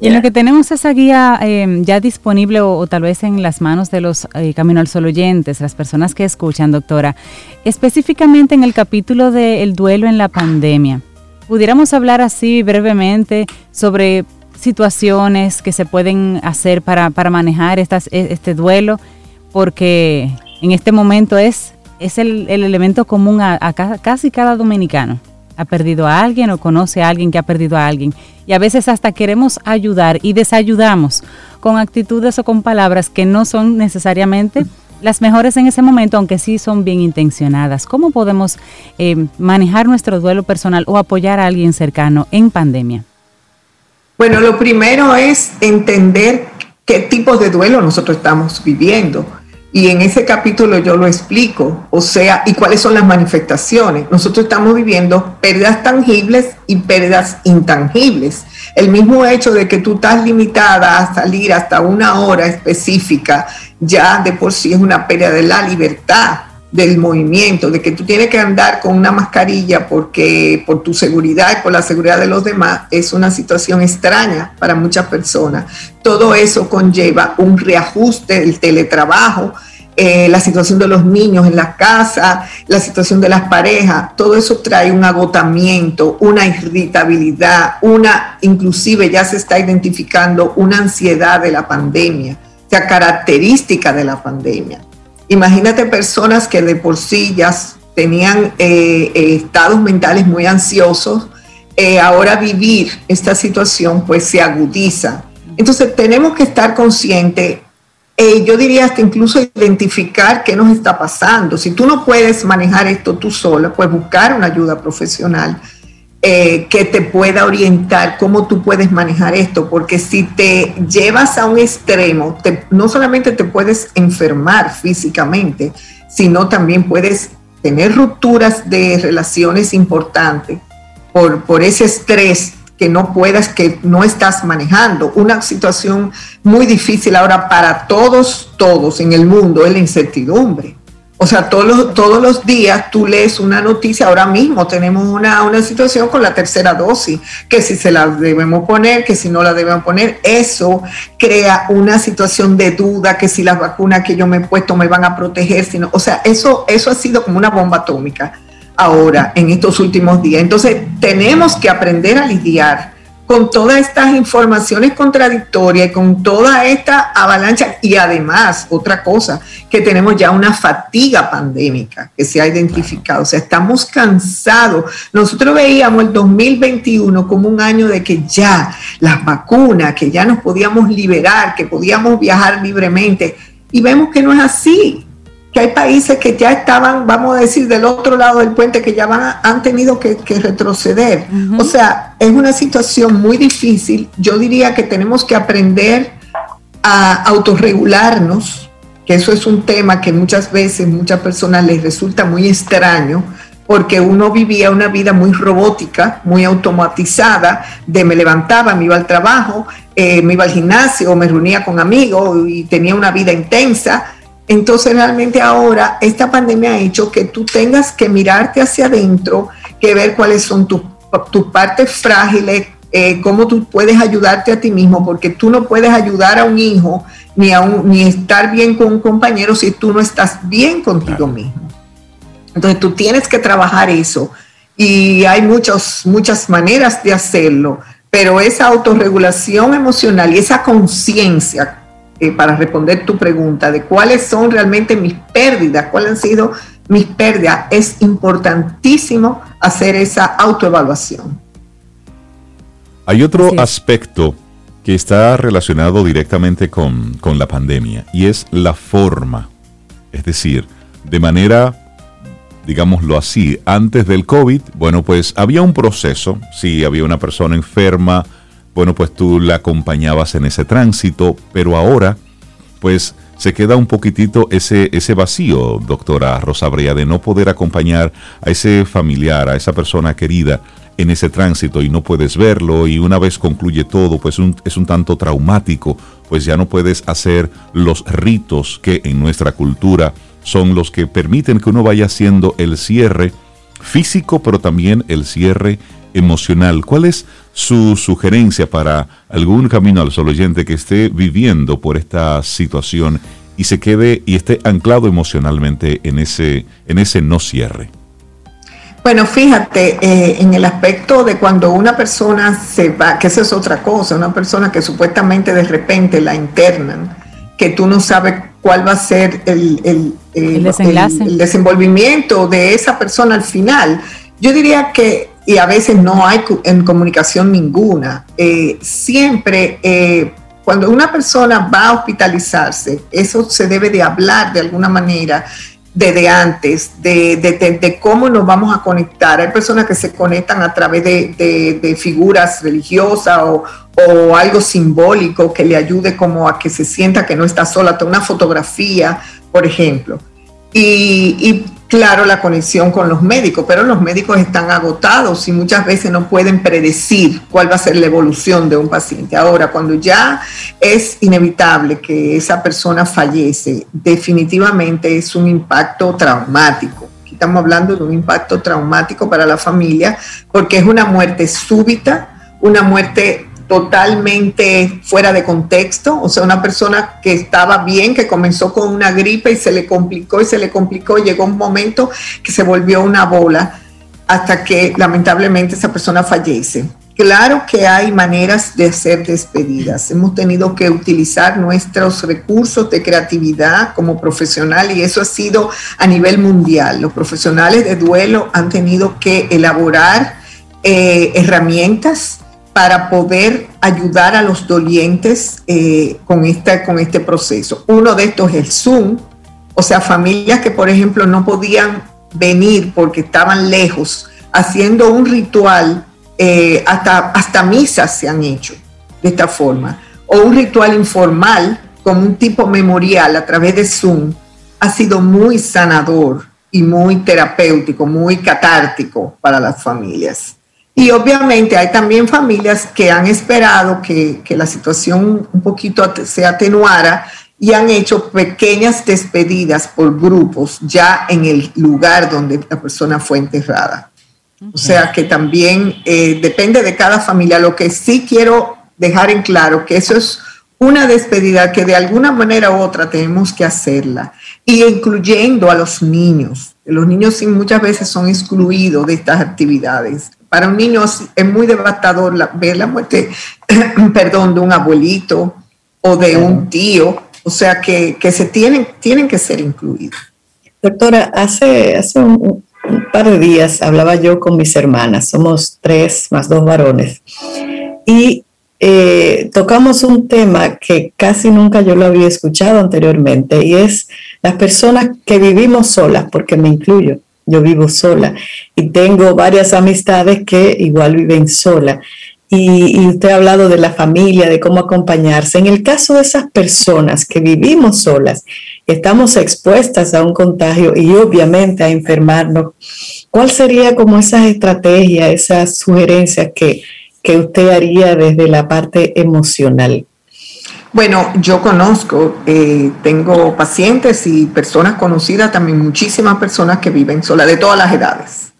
Y en lo que tenemos esa guía em, ya disponible o, tal vez en las manos de los eh, Camino al Sol oyentes, las personas que escuchan, doctora, específicamente en el capítulo del duelo en la pandemia, pudiéramos hablar así brevemente sobre situaciones que se pueden hacer para, manejar estas, e, este duelo, porque en este momento es, es el, elemento común a, a casi cada dominicano ha perdido a alguien o conoce a alguien que ha perdido a alguien. Y a veces hasta queremos ayudar y desayudamos con actitudes o con palabras que no son necesariamente las mejores en ese momento, aunque sí son bien intencionadas. ¿Cómo podemos eh, manejar nuestro duelo personal o apoyar a alguien cercano en pandemia? Bueno, lo primero es entender qué tipos de duelo nosotros estamos viviendo. Y en ese capítulo yo lo explico, o sea, y cuáles son las manifestaciones. Nosotros estamos viviendo pérdidas tangibles y pérdidas intangibles. El mismo hecho de que tú estás limitada a salir hasta una hora específica, ya de por sí es una pérdida de la libertad del movimiento, de que tú tienes que andar con una mascarilla porque por tu seguridad y por la seguridad de los demás es una situación extraña para muchas personas. Todo eso conlleva un reajuste del teletrabajo, eh, la situación de los niños en la casa, la situación de las parejas, todo eso trae un agotamiento, una irritabilidad, una, inclusive ya se está identificando una ansiedad de la pandemia, o sea, característica de la pandemia. Imagínate personas que de por sí ya tenían eh, eh, estados mentales muy ansiosos, eh, ahora vivir esta situación pues se agudiza. Entonces tenemos que estar conscientes, yo diría hasta incluso identificar qué nos está pasando. Si tú no puedes manejar esto tú sola, pues buscar una ayuda profesional eh, que te pueda orientar cómo tú puedes manejar esto, porque si te llevas a un extremo, no solamente te puedes enfermar físicamente, sino también puedes tener rupturas de relaciones importantes por, por ese estrés que no puedas, que no estás manejando. Una situación muy difícil ahora para todos, todos en el mundo es la incertidumbre. O sea, todos los, todos los días tú lees una noticia, ahora mismo tenemos una, una situación con la tercera dosis, que si se la debemos poner, que si no la debemos poner, eso crea una situación de duda, que si las vacunas que yo me he puesto me van a proteger, o sea, eso, eso ha sido como una bomba atómica ahora, en estos últimos días. Entonces, tenemos que aprender a lidiar con todas estas informaciones contradictorias y con toda esta avalancha y además otra cosa, que tenemos ya una fatiga pandémica que se ha identificado, o sea, estamos cansados. Nosotros veíamos el 2021 como un año de que ya las vacunas, que ya nos podíamos liberar, que podíamos viajar libremente y vemos que no es así que hay países que ya estaban, vamos a decir, del otro lado del puente, que ya van, han tenido que, retroceder. O sea, es una situación muy difícil. Yo diría que tenemos que aprender a autorregularnos, que eso es un tema que muchas veces muchas personas les resulta muy extraño, porque uno vivía una vida muy robótica, muy automatizada, de me levantaba, me iba al trabajo, eh, me iba al gimnasio, me reunía con amigos y tenía una vida intensa entonces realmente ahora esta pandemia ha hecho que tú tengas que mirarte hacia adentro, que ver cuáles son tus partes frágiles, eh, cómo tú puedes ayudarte a ti mismo, porque tú no puedes ayudar a un hijo ni, a ni estar bien con un compañero si tú no estás bien contigo mismo. Entonces tú tienes que trabajar eso y hay muchas muchas maneras de hacerlo, pero esa autorregulación emocional y esa conciencia eh, para responder tu pregunta de cuáles son realmente mis pérdidas, cuáles han sido mis pérdidas, es importantísimo hacer esa autoevaluación. Hay otro aspecto que está relacionado directamente con, con la pandemia y es la forma. Es decir, de manera digámoslo así, antes del COVID, bueno, pues había un proceso, si había una persona enferma, bueno, pues tú la acompañabas en ese tránsito, pero ahora, pues se queda un poquitito ese, ese vacío, doctora Rosabria, de no poder acompañar a ese familiar, a esa persona querida en ese tránsito y no puedes verlo y una vez concluye todo, pues es un tanto traumático, pues ya no puedes hacer los ritos que en nuestra cultura son los que permiten que uno vaya haciendo el cierre físico, pero también el cierre emocional. ¿Cuál es su sugerencia para algún camino al solo oyente que esté viviendo por esta situación y se quede y esté anclado emocionalmente en ese, en ese no cierre? Bueno, fíjate, eh, en el aspecto de cuando una persona se va, que eso es otra cosa, una persona que supuestamente de repente la internan, que tú no sabes cuál va a ser el, el, el desenvolvimiento de esa persona al final. Yo diría que, y a veces no hay en comunicación ninguna, eh, siempre eh, cuando una persona va a hospitalizarse, eso se debe de hablar de alguna manera desde antes, de, de, cómo nos vamos a conectar. Hay personas que se conectan a través de, figuras religiosas o, o, algo simbólico que le ayude como a que se sienta que no está sola, una fotografía, por ejemplo. Y, y claro, la conexión con los médicos, pero los médicos están agotados y muchas veces no pueden predecir cuál va a ser la evolución de un paciente. Ahora, cuando ya es inevitable que esa persona fallece, definitivamente es un impacto traumático. Aquí estamos hablando de un impacto traumático para la familia porque es una muerte súbita, una muerte totalmente fuera de contexto, o sea, una persona que estaba bien, que comenzó con una gripe y se le complicó y se le complicó, llegó un momento que se volvió una bola hasta que lamentablemente esa persona fallece. Claro que hay maneras de hacer despedidas. Hemos tenido que utilizar nuestros recursos de creatividad como profesional y eso ha sido a nivel mundial. Los profesionales de duelo han tenido que elaborar eh, herramientas para poder ayudar a los dolientes eh, con, esta, con este proceso. Uno de estos es el Zoom, o sea, familias que, por ejemplo, no podían venir porque estaban lejos, haciendo un ritual, eh, hasta, hasta misas se han hecho de esta forma, o un ritual informal, como un tipo memorial a través de Zoom, ha sido muy sanador y muy terapéutico, muy catártico para las familias. Y obviamente hay también familias que han esperado que, la situación un poquito se atenuara y han hecho pequeñas despedidas por grupos ya en el lugar donde la persona fue enterrada. O sea que también eh, depende de cada familia. Lo que sí quiero dejar en claro que eso es una despedida que de alguna manera u otra tenemos que hacerla, y incluyendo a los niños. Los niños muchas veces son excluidos de estas actividades para un niño es muy devastador ver la muerte, perdón, de un abuelito o de un tío, o sea que, se tienen, tienen que ser incluidos. Doctora, hace, hace un, par de días hablaba yo con mis hermanas, somos tres más dos varones, y eh, tocamos un tema que casi nunca yo lo había escuchado anteriormente, y es las personas que vivimos solas, porque me incluyo yo vivo sola y tengo varias amistades que igual viven sola. Y, usted ha hablado de la familia, de cómo acompañarse. En el caso de esas personas que vivimos solas, estamos expuestas a un contagio y obviamente a enfermarnos, ¿cuál sería como esas estrategias, esas sugerencias que, que usted haría desde la parte emocional? Bueno, yo conozco, eh, tengo pacientes y personas conocidas, también muchísimas personas que viven solas, de todas las edades.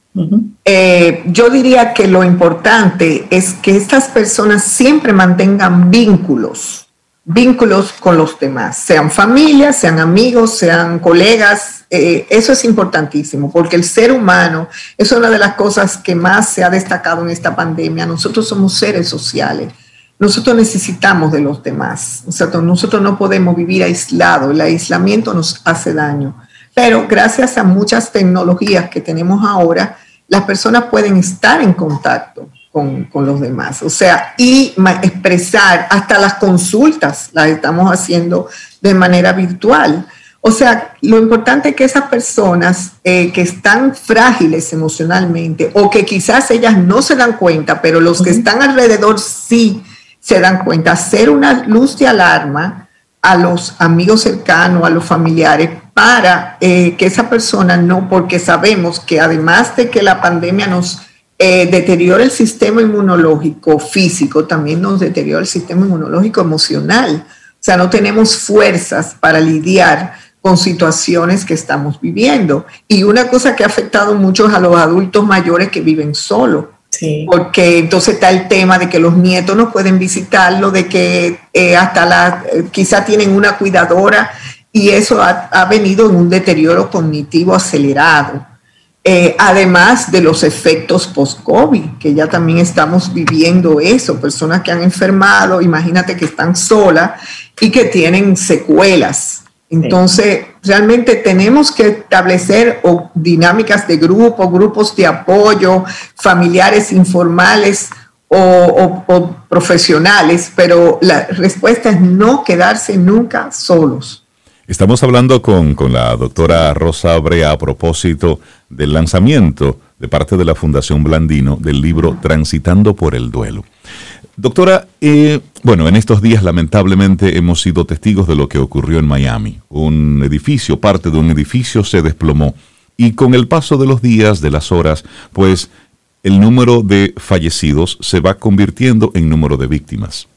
Eh, yo diría que lo importante es que estas personas siempre mantengan vínculos, vínculos con los demás, sean familias, sean amigos, sean colegas. Eh, eso es importantísimo porque el ser humano es una de las cosas que más se ha destacado en esta pandemia. Nosotros somos seres sociales nosotros necesitamos de los demás. O sea, nosotros no podemos vivir aislados. El aislamiento nos hace daño. Pero gracias a muchas tecnologías que tenemos ahora, las personas pueden estar en contacto con, con, los demás. O sea, y expresar hasta las consultas las estamos haciendo de manera virtual. O sea, lo importante es que esas personas eh, que están frágiles emocionalmente o que quizás ellas no se dan cuenta, pero los que están alrededor sí se dan cuenta, hacer una luz de alarma a los amigos cercanos, a los familiares, para eh, que esa persona no, porque sabemos que además de que la pandemia nos eh, deteriora el sistema inmunológico físico, también nos deteriora el sistema inmunológico emocional. O sea, no tenemos fuerzas para lidiar con situaciones que estamos viviendo. Y una cosa que ha afectado mucho a los adultos mayores que viven solos. Porque entonces está el tema de que los nietos no pueden visitarlo, de que eh, hasta la, eh, quizá tienen una cuidadora y eso ha, venido en un deterioro cognitivo acelerado. Eh, además de los efectos post-COVID, que ya también estamos viviendo eso, personas que han enfermado, imagínate que están solas y que tienen secuelas entonces, realmente tenemos que establecer dinámicas de grupo, grupos de apoyo, familiares informales o, profesionales, pero la respuesta es no quedarse nunca solos. Estamos hablando con, con la doctora Rosa Brea a propósito del lanzamiento de parte de la Fundación Blandino del libro Transitando por el Duelo. Doctora, eh, bueno, en estos días lamentablemente hemos sido testigos de lo que ocurrió en Miami. Un edificio, parte de un edificio se desplomó y con el paso de los días, de las horas, pues el número de fallecidos se va convirtiendo en número de víctimas.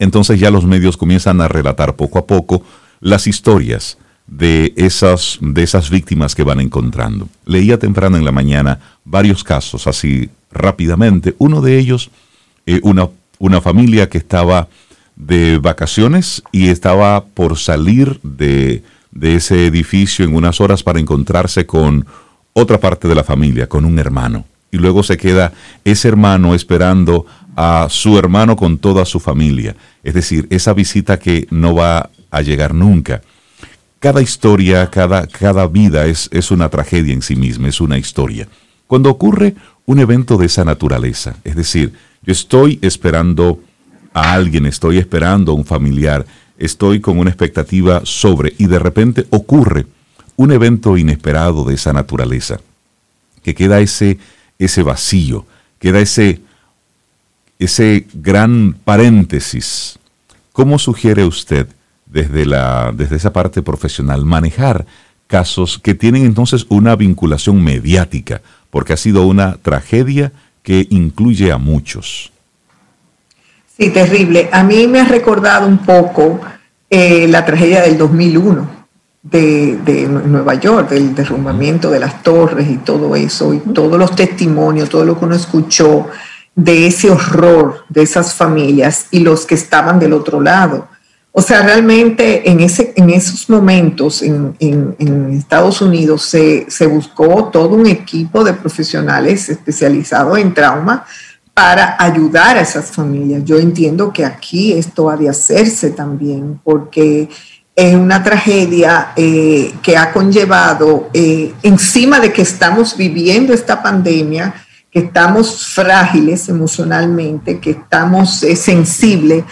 Entonces ya los medios comienzan a relatar poco a poco las historias de esas, de esas víctimas que van encontrando. Leía temprano en la mañana varios casos así rápidamente. Uno de ellos eh, una, una familia que estaba de vacaciones y estaba por salir de, de ese edificio en unas horas para encontrarse con otra parte de la familia, con un hermano. Y luego se queda ese hermano esperando a su hermano con toda su familia. Es decir, esa visita que no va a llegar nunca. Cada historia, cada, cada vida es, es una tragedia en sí misma, es una historia. Cuando ocurre un evento de esa naturaleza, es decir, yo estoy esperando a alguien, estoy esperando a un familiar, estoy con una expectativa sobre y de repente ocurre un evento inesperado de esa naturaleza, que queda ese, ese vacío, queda ese, ese gran paréntesis. ¿Cómo sugiere usted desde, la, desde esa parte profesional manejar casos que tienen entonces una vinculación mediática? Porque ha sido una tragedia que incluye a muchos. Sí, terrible. A mí me ha recordado un poco eh, la tragedia del 2001 de, de, Nueva York, del derrumbamiento de las torres y todo eso, y todos los testimonios, todo lo que uno escuchó de ese horror de esas familias y los que estaban del otro lado. O sea, realmente en, ese, en esos momentos en, Estados Unidos se, buscó todo un equipo de profesionales especializados en trauma para ayudar a esas familias. Yo entiendo que aquí esto ha de hacerse también porque es una tragedia eh, que ha conllevado, eh, encima de que estamos viviendo esta pandemia, que estamos frágiles emocionalmente, que estamos eh, sensibles,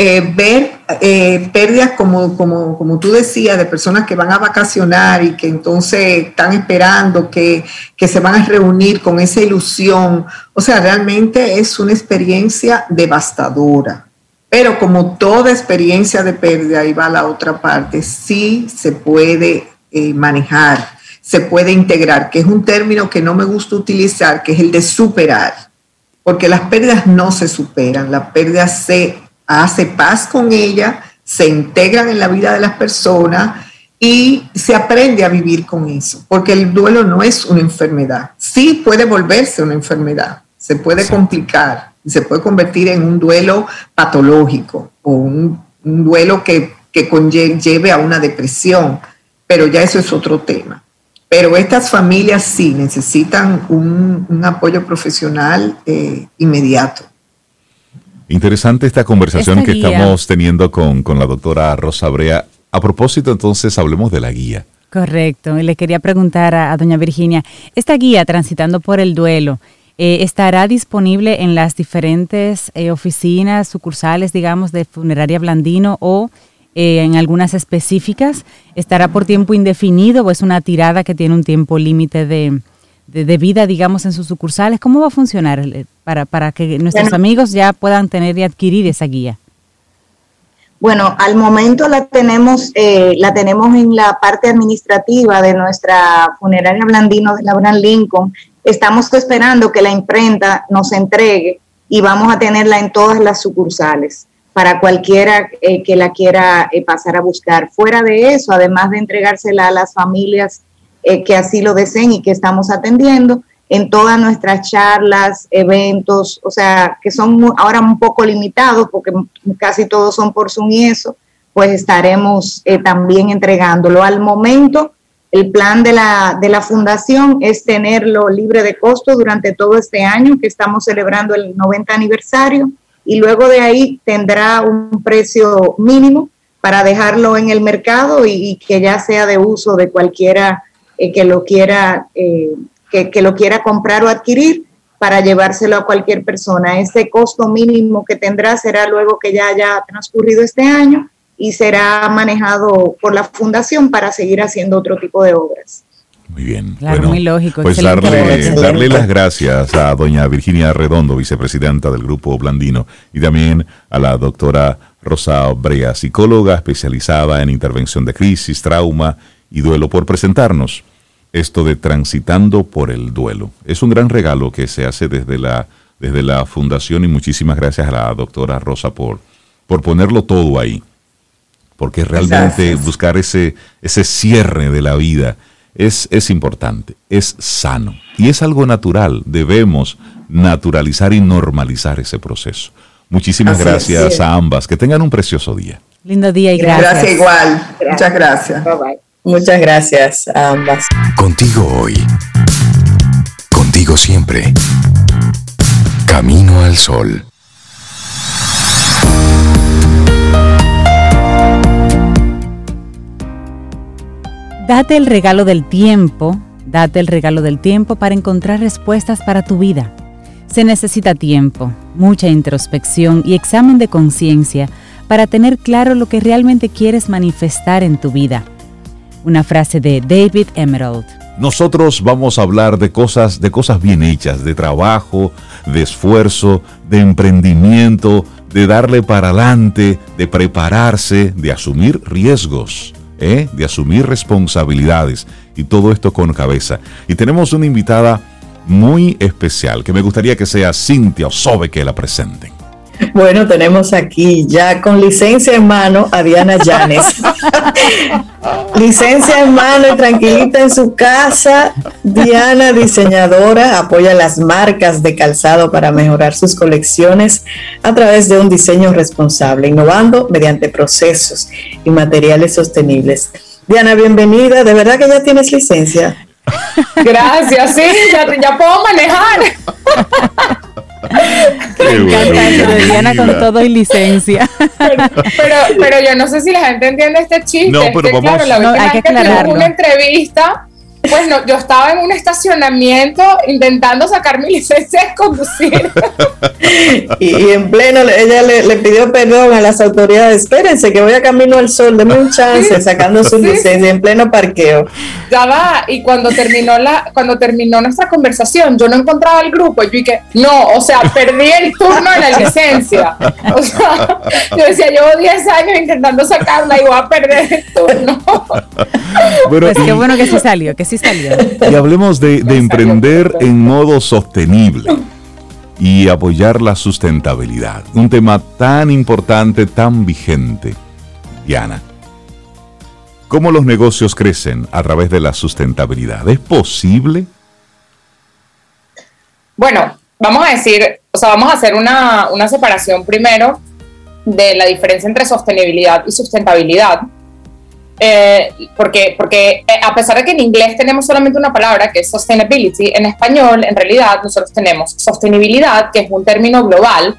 eh, ver eh, pérdidas como, como, como, tú decías, de personas que van a vacacionar y que entonces están esperando que, que, se van a reunir con esa ilusión. O sea, realmente es una experiencia devastadora. Pero como toda experiencia de pérdida, y va la otra parte, sí se puede eh, manejar, se puede integrar, que es un término que no me gusta utilizar, que es el de superar. Porque las pérdidas no se superan, las pérdidas se hace paz con ella, se integran en la vida de las personas y se aprende a vivir con eso, porque el duelo no es una enfermedad. Sí puede volverse una enfermedad, se puede complicar, se puede convertir en un duelo patológico o un, duelo que, que lleve a una depresión, pero ya eso es otro tema. Pero estas familias sí necesitan un, apoyo profesional eh, inmediato. Interesante esta conversación que estamos teniendo con, la doctora Rosa Brea. A propósito, entonces, hablemos de la guía. Correcto. Y le quería preguntar a, doña Virginia, esta guía Transitando por el Duelo, eh, ¿estará disponible en las diferentes eh, oficinas, sucursales, digamos, de Funeraria Blandino o eh, en algunas específicas? ¿Estará por tiempo indefinido o es una tirada que tiene un tiempo límite de, de, vida, digamos, en sus sucursales? ¿Cómo va a funcionar para, para que nuestros amigos ya puedan tener y adquirir esa guía? Bueno, al momento la tenemos, eh, la tenemos en la parte administrativa de nuestra funeraria Blandino de Laura Lincoln. Estamos esperando que la imprenta nos entregue y vamos a tenerla en todas las sucursales para cualquiera eh, que la quiera eh, pasar a buscar. Fuera de eso, además de entregársela a las familias que así lo deseen y que estamos atendiendo, en todas nuestras charlas, eventos, o sea, que son ahora un poco limitados porque casi todos son por Zoom y eso, pues estaremos eh, también entregándolo. Al momento, el plan de la, de la fundación es tenerlo libre de costo durante todo este año que estamos celebrando el 90 aniversario y luego de ahí tendrá un precio mínimo para dejarlo en el mercado y, que ya sea de uso de cualquiera eh, que lo quiera eh, que, lo quiera comprar o adquirir para llevárselo a cualquier persona. Ese costo mínimo que tendrá será luego que ya haya transcurrido este año y será manejado por la fundación para seguir haciendo otro tipo de obras. Muy bien. Claro, muy lógico. Pues darle, darle, las gracias a doña Virginia Redondo, vicepresidenta del Grupo Blandino, y también a la doctora Rosa Brea, psicóloga especializada en intervención de crisis, trauma y duelo, por presentarnos esto de transitando por el duelo. Es un gran regalo que se hace desde la, desde la fundación y muchísimas gracias a la doctora Rosa por, por ponerlo todo ahí. Porque realmente buscar ese, ese cierre de la vida es, es importante, es sano y es algo natural. Debemos naturalizar y normalizar ese proceso. Muchísimas gracias a ambas. Que tengan un precioso día. Lindo día y gracias. Gracias igual. Muchas gracias. Bye bye. Muchas gracias a ambas. Contigo hoy. Contigo siempre. Camino al sol. Date el regalo del tiempo, date el regalo del tiempo para encontrar respuestas para tu vida. Se necesita tiempo, mucha introspección y examen de conciencia para tener claro lo que realmente quieres manifestar en tu vida una frase de David Emerald. Nosotros vamos a hablar de cosas, de cosas bien hechas, de trabajo, de esfuerzo, de emprendimiento, de darle para adelante, de prepararse, de asumir riesgos, ¿eh? de asumir responsabilidades y todo esto con cabeza. Y tenemos una invitada muy especial que me gustaría que sea Cintia Sobe que la presenten. Bueno, tenemos aquí ya con licencia en mano a Diana Llanes. licencia en mano y tranquilita en su casa. Diana, diseñadora, apoya las marcas de calzado para mejorar sus colecciones a través de un diseño responsable, innovando mediante procesos y materiales sostenibles. Diana, bienvenida. ¿De verdad que ya tienes licencia? Gracias, sí, ya, ya puedo manejar. Me Diana con todo y licencia. Pero, pero, yo no sé si la gente entiende este chiste. No, pero vamos. Claro, la no, hay que, que una entrevista pues no, yo estaba en un estacionamiento intentando sacar mi licencia de conducir. y, en pleno, ella le, pidió perdón a las autoridades, espérense que voy a camino al sol, denme un chance, sacando su licencia en pleno parqueo. Ya va, y cuando terminó la, cuando terminó nuestra conversación, yo no encontraba el grupo, y yo dije, no, o sea, perdí el turno de la licencia. O sea, yo decía, llevo 10 años intentando sacarla y voy a perder el turno. Bueno, pues qué bueno que se salió, que y hablemos de, emprender en modo sostenible y apoyar la sustentabilidad. Un tema tan importante, tan vigente. Diana, ¿cómo los negocios crecen a través de la sustentabilidad? ¿Es posible? Bueno, vamos a decir, o sea, vamos a hacer una, una separación primero de la diferencia entre sostenibilidad y sustentabilidad eh, porque, porque eh, a pesar de que en inglés tenemos solamente una palabra que es sustainability, en español en realidad nosotros tenemos sostenibilidad, que es un término global,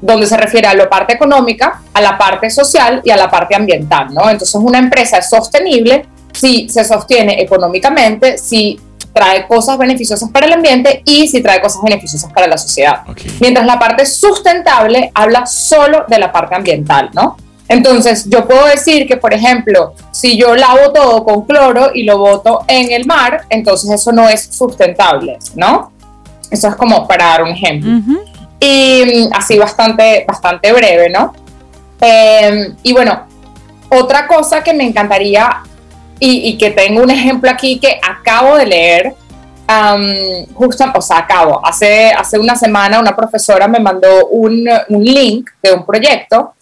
donde se refiere a la parte económica, a la parte social y a la parte ambiental, ¿no? Entonces una empresa es sostenible si se sostiene económicamente, si trae cosas beneficiosas para el ambiente y si trae cosas beneficiosas para la sociedad. Mientras la parte sustentable habla solo de la parte ambiental, ¿no? Entonces, yo puedo decir que, por ejemplo, si yo lavo todo con cloro y lo boto en el mar, entonces eso no es sustentable, ¿no? Eso es como para dar un ejemplo. Y mm, así bastante, bastante breve, ¿no? Eh, y bueno, otra cosa que me encantaría y, que tengo un ejemplo aquí que acabo de leer, justo, o sea, acabo, hace, hace una semana una profesora me mandó un, un link de un proyecto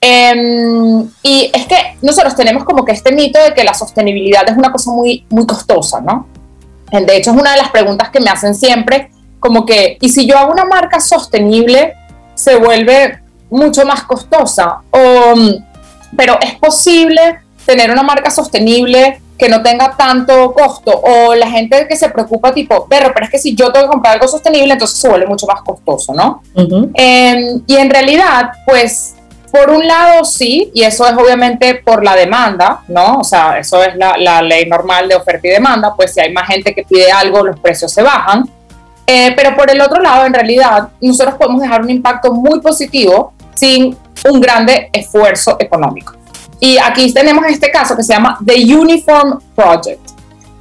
em, y es que nosotros tenemos como que este mito de que la sostenibilidad es una cosa muy, muy costosa, ¿no? De hecho, es una de las preguntas que me hacen siempre, como que, ¿y si yo hago una marca sostenible, se vuelve mucho más costosa? O, pero es posible tener una marca sostenible que no tenga tanto costo o la gente que se preocupa tipo, pero, pero es que si yo tengo que comprar algo sostenible, entonces se vuelve mucho más costoso, ¿no? Em, y en realidad, pues, por un lado sí, y eso es obviamente por la demanda, ¿no? O sea, eso es la, la ley normal de oferta y demanda, pues si hay más gente que pide algo, los precios se bajan. Eh, pero por el otro lado, en realidad, nosotros podemos dejar un impacto muy positivo sin un grande esfuerzo económico. Y aquí tenemos este caso que se llama The Uniform Project.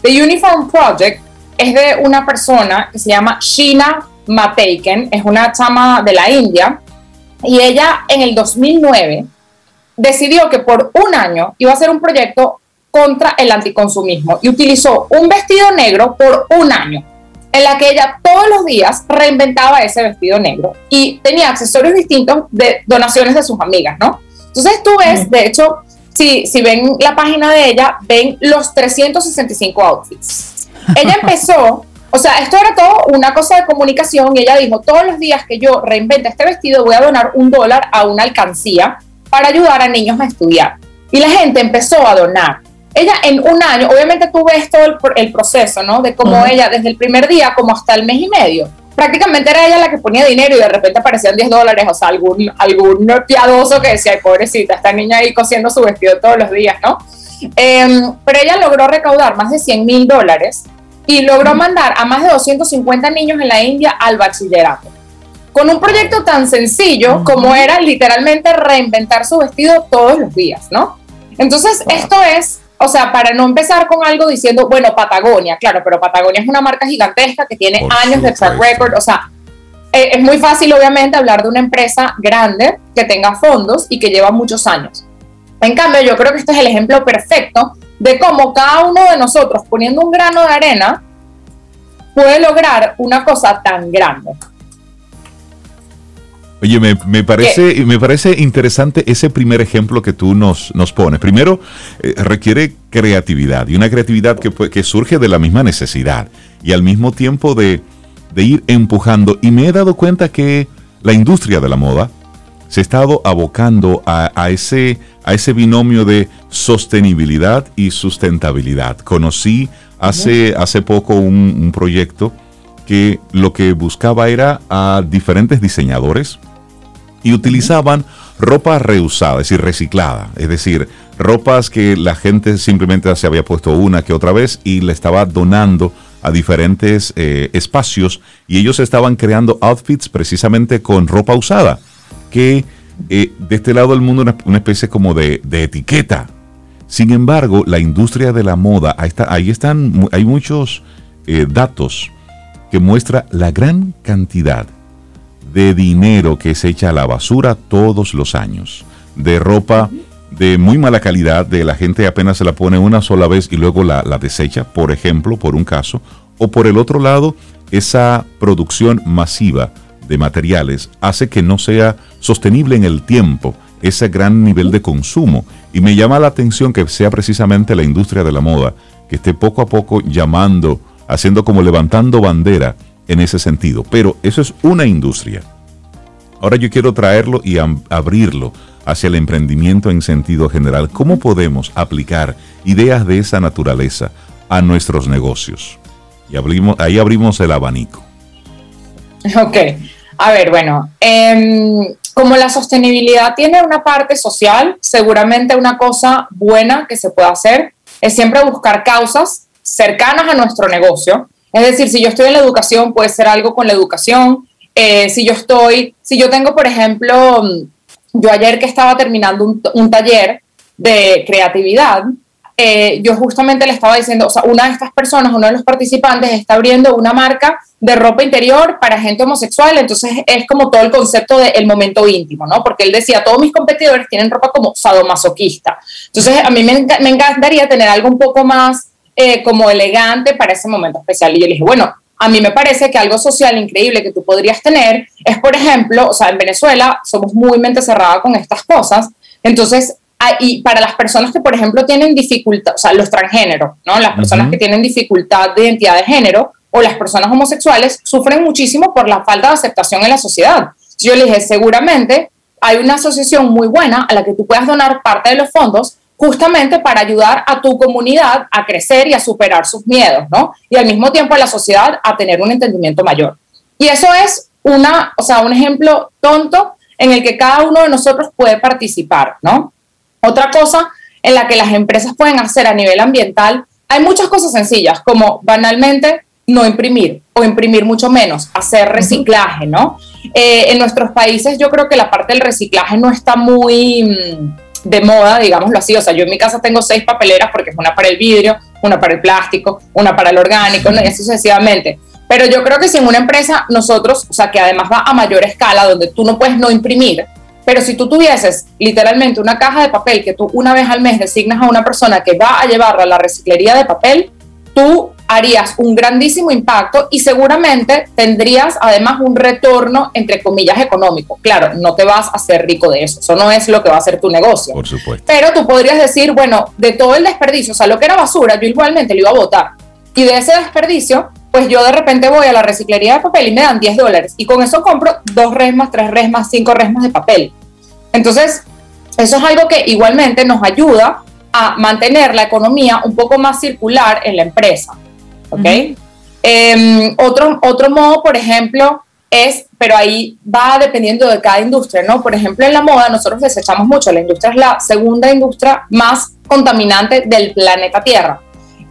The Uniform Project es de una persona que se llama Sheena Mateiken, es una chama de la India, y ella en el 2009 decidió que por un año iba a hacer un proyecto contra el anticonsumismo y utilizó un vestido negro por un año, en la que ella todos los días reinventaba ese vestido negro y tenía accesorios distintos de donaciones de sus amigas, ¿no? Entonces tú ves, de hecho, si, si ven la página de ella, ven los 365 outfits. Ella empezó, o sea, esto era todo una cosa de comunicación y ella dijo, todos los días que yo reinvente este vestido voy a donar un dólar a una alcancía para ayudar a niños a estudiar. Y la gente empezó a donar. Ella en un año, obviamente tú ves todo el, proceso, ¿no? De cómo ella desde el primer día como hasta el mes y medio prácticamente era ella la que ponía dinero y de repente aparecían 10 dólares, o sea, algún, algún piadoso que decía, ay, pobrecita, esta niña ahí cosiendo su vestido todos los días, ¿no? Em, pero ella logró recaudar más de 100 mil dólares y logró mandar a más de 250 niños en la India al bachillerato. Con un proyecto tan sencillo como era literalmente reinventar su vestido todos los días, ¿no? Entonces, esto es o sea, para no empezar con algo diciendo, bueno, Patagonia, claro, pero Patagonia es una marca gigantesca que tiene años de track record, o sea, eh, es muy fácil obviamente hablar de una empresa grande que tenga fondos y que lleva muchos años. En cambio, yo creo que este es el ejemplo perfecto de cómo cada uno de nosotros poniendo un grano de arena puede lograr una cosa tan grande. Oye, me, parece, me parece interesante ese primer ejemplo que tú nos, nos pones. Primero, eh, requiere creatividad y una creatividad que, que, surge de la misma necesidad y al mismo tiempo de, ir empujando. Y me he dado cuenta que la industria de la moda se ha estado abocando a, ese, a ese binomio de sostenibilidad y sustentabilidad. Conocí hace, hace poco un, un proyecto que lo que buscaba era a diferentes diseñadores y utilizaban ropa reusada, es decir, reciclada, es decir, ropas que la gente simplemente se había puesto una que otra vez y le estaba donando a diferentes eh, espacios y ellos estaban creando outfits precisamente con ropa usada, que eh, de este lado del mundo una, una especie como de, etiqueta. Sin embargo, la industria de la moda, ahí, ahí están, hay muchos eh, datos que muestra la gran cantidad de dinero que se echa a la basura todos los años, de ropa de muy mala calidad, de la gente apenas se la pone una sola vez y luego la, desecha, por ejemplo, por un caso, o por el otro lado, esa producción masiva de materiales hace que no sea sostenible en el tiempo ese gran nivel de consumo. Y me llama la atención que sea precisamente la industria de la moda que esté poco a poco llamando, haciendo como levantando bandera en ese sentido. Pero eso es una industria. Ahora yo quiero traerlo y abrirlo hacia el emprendimiento en sentido general. ¿Cómo podemos aplicar ideas de esa naturaleza a nuestros negocios? Y abrimos, ahí abrimos el abanico. Ok, a ver, bueno, em, como la sostenibilidad tiene una parte social, seguramente una cosa buena que se puede hacer es siempre buscar causas cercanas a nuestro negocio es decir, si yo estoy en la educación, puede ser algo con la educación. Eh, si yo estoy, si yo tengo, por ejemplo, yo ayer que estaba terminando un, taller de creatividad, eh, yo justamente le estaba diciendo, o sea, una de estas personas, uno de los participantes está abriendo una marca de ropa interior para gente homosexual, entonces es como todo el concepto del momento íntimo, ¿no? Porque él decía, todos mis competidores tienen ropa como sadomasoquista. Entonces a mí me, me encantaría tener algo un poco más eh, como elegante para ese momento especial. Y yo le dije, bueno, a mí me parece que algo social increíble que tú podrías tener es, por ejemplo, o sea, en Venezuela somos muy mente cerrada con estas cosas, entonces y para las personas que, por ejemplo, tienen dificultad, o sea, los transgéneros, ¿no? Las personas que tienen dificultad de identidad de género o las personas homosexuales sufren muchísimo por la falta de aceptación en la sociedad. Yo le dije, seguramente hay una asociación muy buena a la que tú puedas donar parte de los fondos justamente para ayudar a tu comunidad a crecer y a superar sus miedos, ¿no? Y al mismo tiempo a la sociedad a tener un entendimiento mayor. Y eso es una, o sea, un ejemplo tonto en el que cada uno de nosotros puede participar, ¿no? Otra cosa en la que las empresas pueden hacer a nivel ambiental, hay muchas cosas sencillas, como banalmente no imprimir o imprimir mucho menos, hacer reciclaje, ¿no? Eh, en nuestros países yo creo que la parte del reciclaje no está muy mm, de moda, digámoslo así. O sea, yo en mi casa tengo seis papeleras porque es una para el vidrio, una para el plástico, una para el orgánico, y así sucesivamente. Pero yo creo que si en una empresa nosotros, o sea, que además va a mayor escala, donde tú no puedes no imprimir, pero si tú tuvieses literalmente una caja de papel que tú una vez al mes designas a una persona que va a llevarla a la reciclería de papel, tú harías un grandísimo impacto y seguramente tendrías además un retorno, entre comillas, económico. Claro, no te vas a hacer rico de eso, eso no es lo que va a ser tu negocio. Por supuesto. Pero tú podrías decir, bueno, de todo el desperdicio, o sea, lo que era basura, yo igualmente lo iba a botar. Y de ese desperdicio, pues yo de repente voy a la reciclería de papel y me dan 10 dólares. Y con eso compro dos resmas, tres resmas, cinco resmas de papel. Entonces, eso es algo que igualmente nos ayuda a mantener la economía un poco más circular en la empresa. ¿Ok? Em, otro, otro modo, por ejemplo, es, pero ahí va dependiendo de cada industria, ¿no? Por ejemplo, en la moda nosotros desechamos mucho, la industria es la segunda industria más contaminante del planeta Tierra.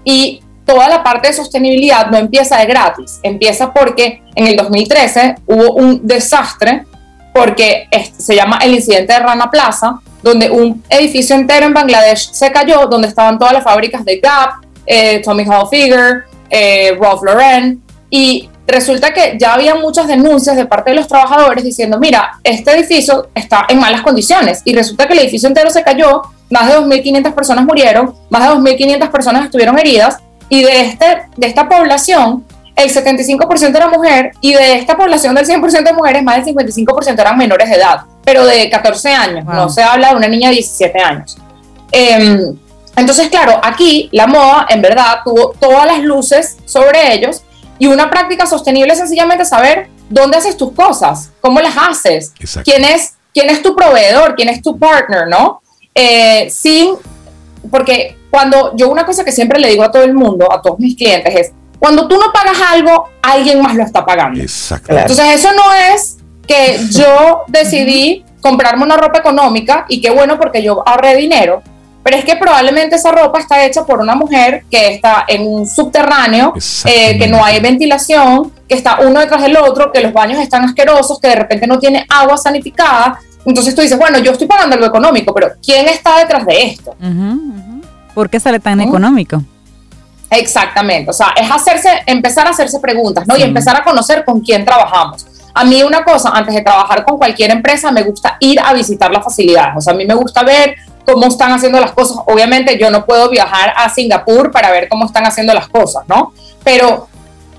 Y toda la parte de sostenibilidad no empieza de gratis, empieza porque en el 2013 hubo un desastre porque se llama el incidente de Rana Plaza, donde un edificio entero en Bangladesh se cayó, donde estaban todas las fábricas de Gap, eh, Tommy Hilfiger, eh, Ralph Lauren, y resulta que ya había muchas denuncias de parte de los trabajadores diciendo, mira, este edificio está en malas condiciones, y resulta que el edificio entero se cayó, más de 2.500 personas murieron, más de 2.500 personas estuvieron heridas, y de, este, de esta población, el 75% era mujer y de esta población del 100% de mujeres, más del 55% eran menores de edad, pero de 14 años, no se habla de una niña de 17 años. Em, entonces, claro, aquí la moda en verdad tuvo todas las luces sobre ellos y una práctica sostenible es sencillamente saber dónde haces tus cosas, cómo las haces, quién es, quién es tu proveedor, quién es tu partner, ¿no? Eh, sin, porque cuando yo una cosa que siempre le digo a todo el mundo, a todos mis clientes, es, cuando tú no pagas algo, alguien más lo está pagando. Exacto. Entonces eso no es que yo decidí comprarme una ropa económica y qué bueno porque yo ahorré dinero, pero es que probablemente esa ropa está hecha por una mujer que está en un subterráneo, eh, que no hay ventilación, que está uno detrás del otro, que los baños están asquerosos, que de repente no tiene agua sanificada. Entonces tú dices, bueno, yo estoy pagando algo económico, pero ¿quién está detrás de esto? ¿Por qué sale tan económico? Exactamente, o sea, es hacerse, empezar a hacerse preguntas, ¿no? Y empezar a conocer con quién trabajamos. A mí una cosa, antes de trabajar con cualquier empresa, me gusta ir a visitar las facilidades, o sea, a mí me gusta ver cómo están haciendo las cosas. Obviamente yo no puedo viajar a Singapur para ver cómo están haciendo las cosas, ¿no? Pero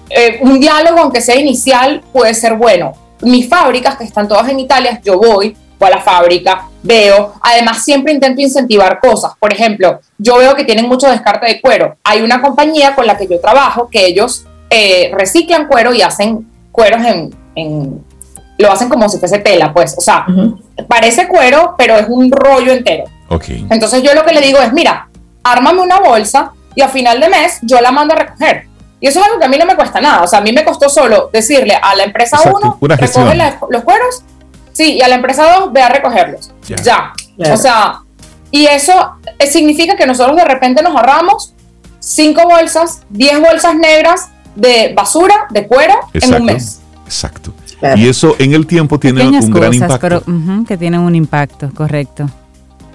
eh, un diálogo, aunque sea inicial, puede ser bueno. Mis fábricas, que están todas en Italia, yo voy, voy a la fábrica, veo, además siempre intento incentivar cosas. Por ejemplo, yo veo que tienen mucho descarte de cuero. Hay una compañía con la que yo trabajo que ellos eh, reciclan cuero y hacen cueros en, lo hacen como si fuese tela, pues, o sea, parece cuero, pero es un rollo entero. Okay. Entonces yo lo que le digo es, mira, ármame una bolsa y a final de mes yo la mando a recoger. Y eso es algo que a mí no me cuesta nada. O sea, a mí me costó solo decirle a la empresa 1, recoge los cueros Sí, y a la empresa 2 ve a recogerlos. Ya. O sea, y eso eh, significa que nosotros de repente nos ahorramos 5 bolsas, 10 bolsas negras de basura, de cuero, en un mes. Exacto. Y eso en el tiempo tiene un gran impacto. Pero, que tienen un impacto, correcto.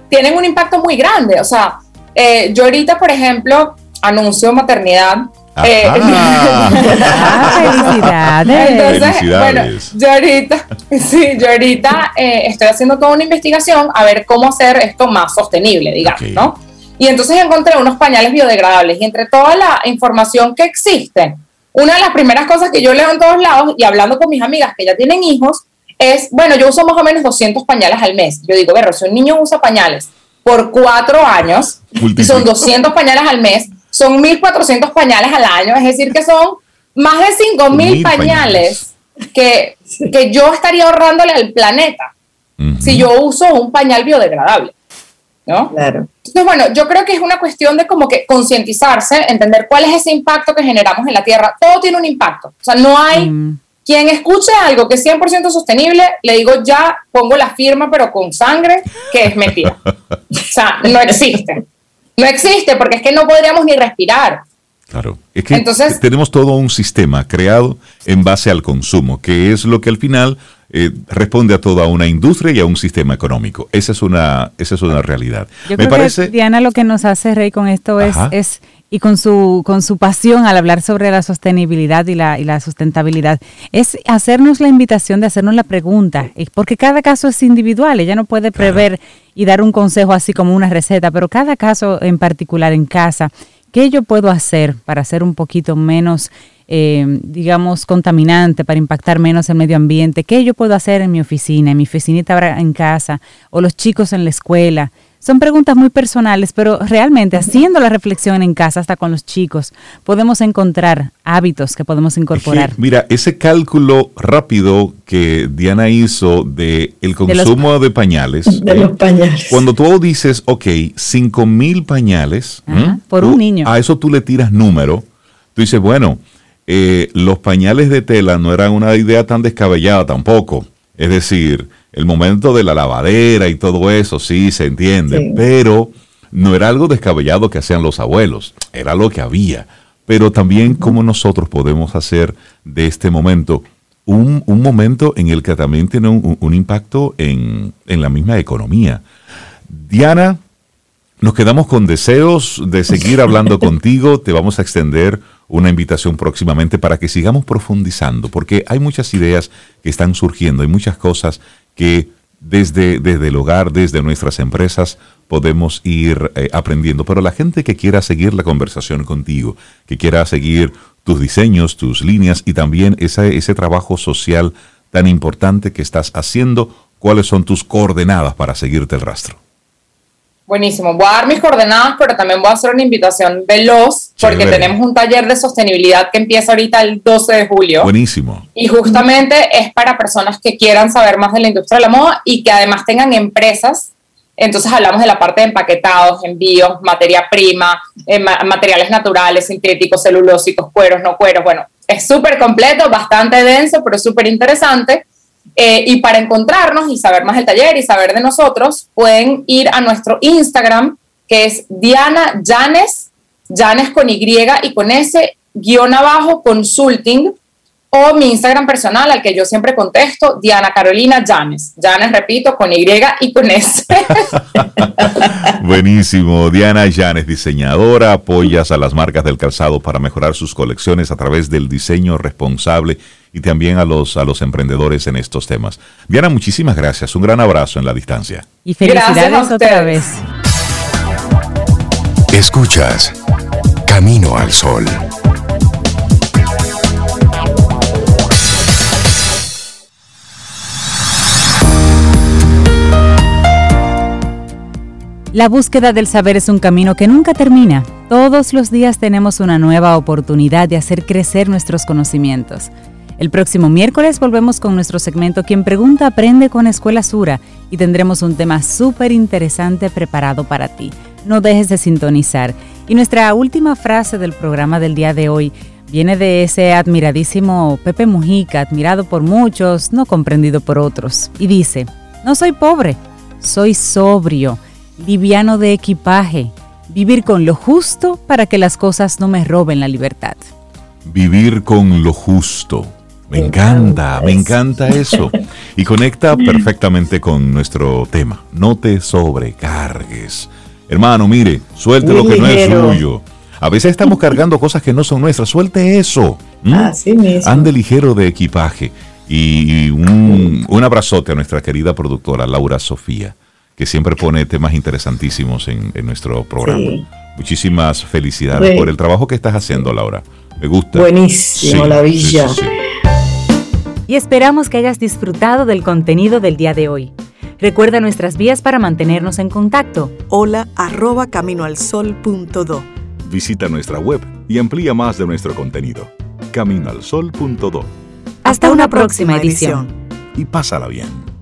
Tienen un impacto muy grande. O sea, eh, yo ahorita, por ejemplo, anuncio maternidad. Eh, ah, felicidades. Entonces, bueno, yo ahorita, sí, yo ahorita eh, estoy haciendo toda una investigación a ver cómo hacer esto más sostenible, digamos, ¿no? Y entonces encontré unos pañales biodegradables y entre toda la información que existe, una de las primeras cosas que yo leo en todos lados y hablando con mis amigas que ya tienen hijos es, bueno, yo uso más o menos 200 pañales al mes. Yo digo, ver, si un niño usa pañales por cuatro años y son 200 pañales al mes, son 1.400 pañales al año, es decir, que son más de 5.000 pañales, Que, que yo estaría ahorrándole al planeta si yo uso un pañal biodegradable. ¿no? Claro. Entonces, bueno, yo creo que es una cuestión de como que concientizarse, entender cuál es ese impacto que generamos en la Tierra. Todo tiene un impacto. O sea, no hay mm. quien escuche algo que es 100% sostenible, le digo ya, pongo la firma, pero con sangre, que es mentira. o sea, no existe. No existe porque es que no podríamos ni respirar. Claro, es que Entonces, tenemos todo un sistema creado en base al consumo, que es lo que al final eh, responde a toda una industria y a un sistema económico. Esa es una, esa es una realidad. Yo Me creo parece... que Diana lo que nos hace rey con esto es, es y con su, con su pasión al hablar sobre la sostenibilidad y la, y la sustentabilidad, es hacernos la invitación de hacernos la pregunta, porque cada caso es individual, ella no puede prever y dar un consejo así como una receta, pero cada caso en particular en casa, ¿qué yo puedo hacer para ser un poquito menos eh, digamos, contaminante para impactar menos el medio ambiente? ¿Qué yo puedo hacer en mi oficina, en mi oficinita en casa o los chicos en la escuela? Son preguntas muy personales, pero realmente haciendo la reflexión en casa, hasta con los chicos, podemos encontrar hábitos que podemos incorporar. mira, ese cálculo rápido que Diana hizo de el consumo de, pañales. De los pañales. Cuando tú dices, ok, 5 mil pañales. por un niño. A eso tú le tiras número. Tú dices, bueno, eh, los pañales de tela no eran una idea tan descabellada tampoco. Es decir, el momento de la lavadera y todo eso, sí, se entiende, pero no era algo descabellado que hacían los abuelos, era lo que había. Pero también cómo nosotros podemos hacer de este momento un, momento en el que también tiene un, impacto en, en la misma economía. Diana, nos quedamos con deseos de seguir hablando contigo, te vamos a extender una invitación próximamente para que sigamos profundizando, porque hay muchas ideas que están surgiendo, hay muchas cosas que desde, desde el hogar, desde nuestras empresas, podemos ir eh, aprendiendo. Pero la gente que quiera seguir la conversación contigo, que quiera seguir tus diseños, tus líneas y también ese, ese trabajo social tan importante que estás haciendo, ¿cuáles son tus coordenadas para seguirte el rastro? Buenísimo. Voy a dar mis coordenadas, pero también voy a hacer una invitación veloz porque tenemos un taller de sostenibilidad que empieza ahorita el 12 de julio. Buenísimo. Y justamente es para personas que quieran saber más de la industria de la moda y que además tengan empresas. Entonces hablamos de la parte de empaquetados, envíos, materia prima, eh, materiales naturales, sintéticos, celulósicos, cueros, no cueros. Bueno, es súper completo, bastante denso, pero súper interesante. Eh, y para encontrarnos y saber más del taller y saber de nosotros, pueden ir a nuestro Instagram, que es Diana Janes, Janes con Y y con S, guion abajo, consulting, o mi Instagram personal, al que yo siempre contesto, Diana Carolina Janes. Janes, repito, con Y y con S. Buenísimo. Diana Janes, diseñadora, apoyas a las marcas del calzado para mejorar sus colecciones a través del diseño responsable y también a los, a los emprendedores en estos temas. Diana, muchísimas gracias. Un gran abrazo en la distancia. Y felicidades otra vez. Escuchas Camino al Sol. La búsqueda del saber es un camino que nunca termina. Todos los días tenemos una nueva oportunidad de hacer crecer nuestros conocimientos. El próximo miércoles volvemos con nuestro segmento Quien Pregunta Aprende con Escuela Sura y tendremos un tema súper interesante preparado para ti. No dejes de sintonizar. Y nuestra última frase del programa del día de hoy viene de ese admiradísimo Pepe Mujica, admirado por muchos, no comprendido por otros. Y dice, no soy pobre, soy sobrio, liviano de equipaje, vivir con lo justo para que las cosas no me roben la libertad. Vivir con lo justo me encanta, me encanta eso. Y conecta perfectamente con nuestro tema. No te sobrecargues. Hermano, mire, suelte lo que no es suyo. A veces estamos cargando cosas que no son nuestras. Suelte eso. Así mismo. Ande ligero de equipaje. Y un, un, abrazote a nuestra querida productora Laura Sofía, que siempre pone temas interesantísimos en, en nuestro programa. Muchísimas felicidades por el trabajo que estás haciendo, Laura. Me gusta. Buenísimo, la villa. y esperamos que hayas disfrutado del contenido del día de hoy. Recuerda nuestras vías para mantenernos en contacto. Hola arroba caminoalsol.do. Visita nuestra web y amplía más de nuestro contenido. Caminoalsol.do. Hasta, una, próxima, edición. Y pásala bien.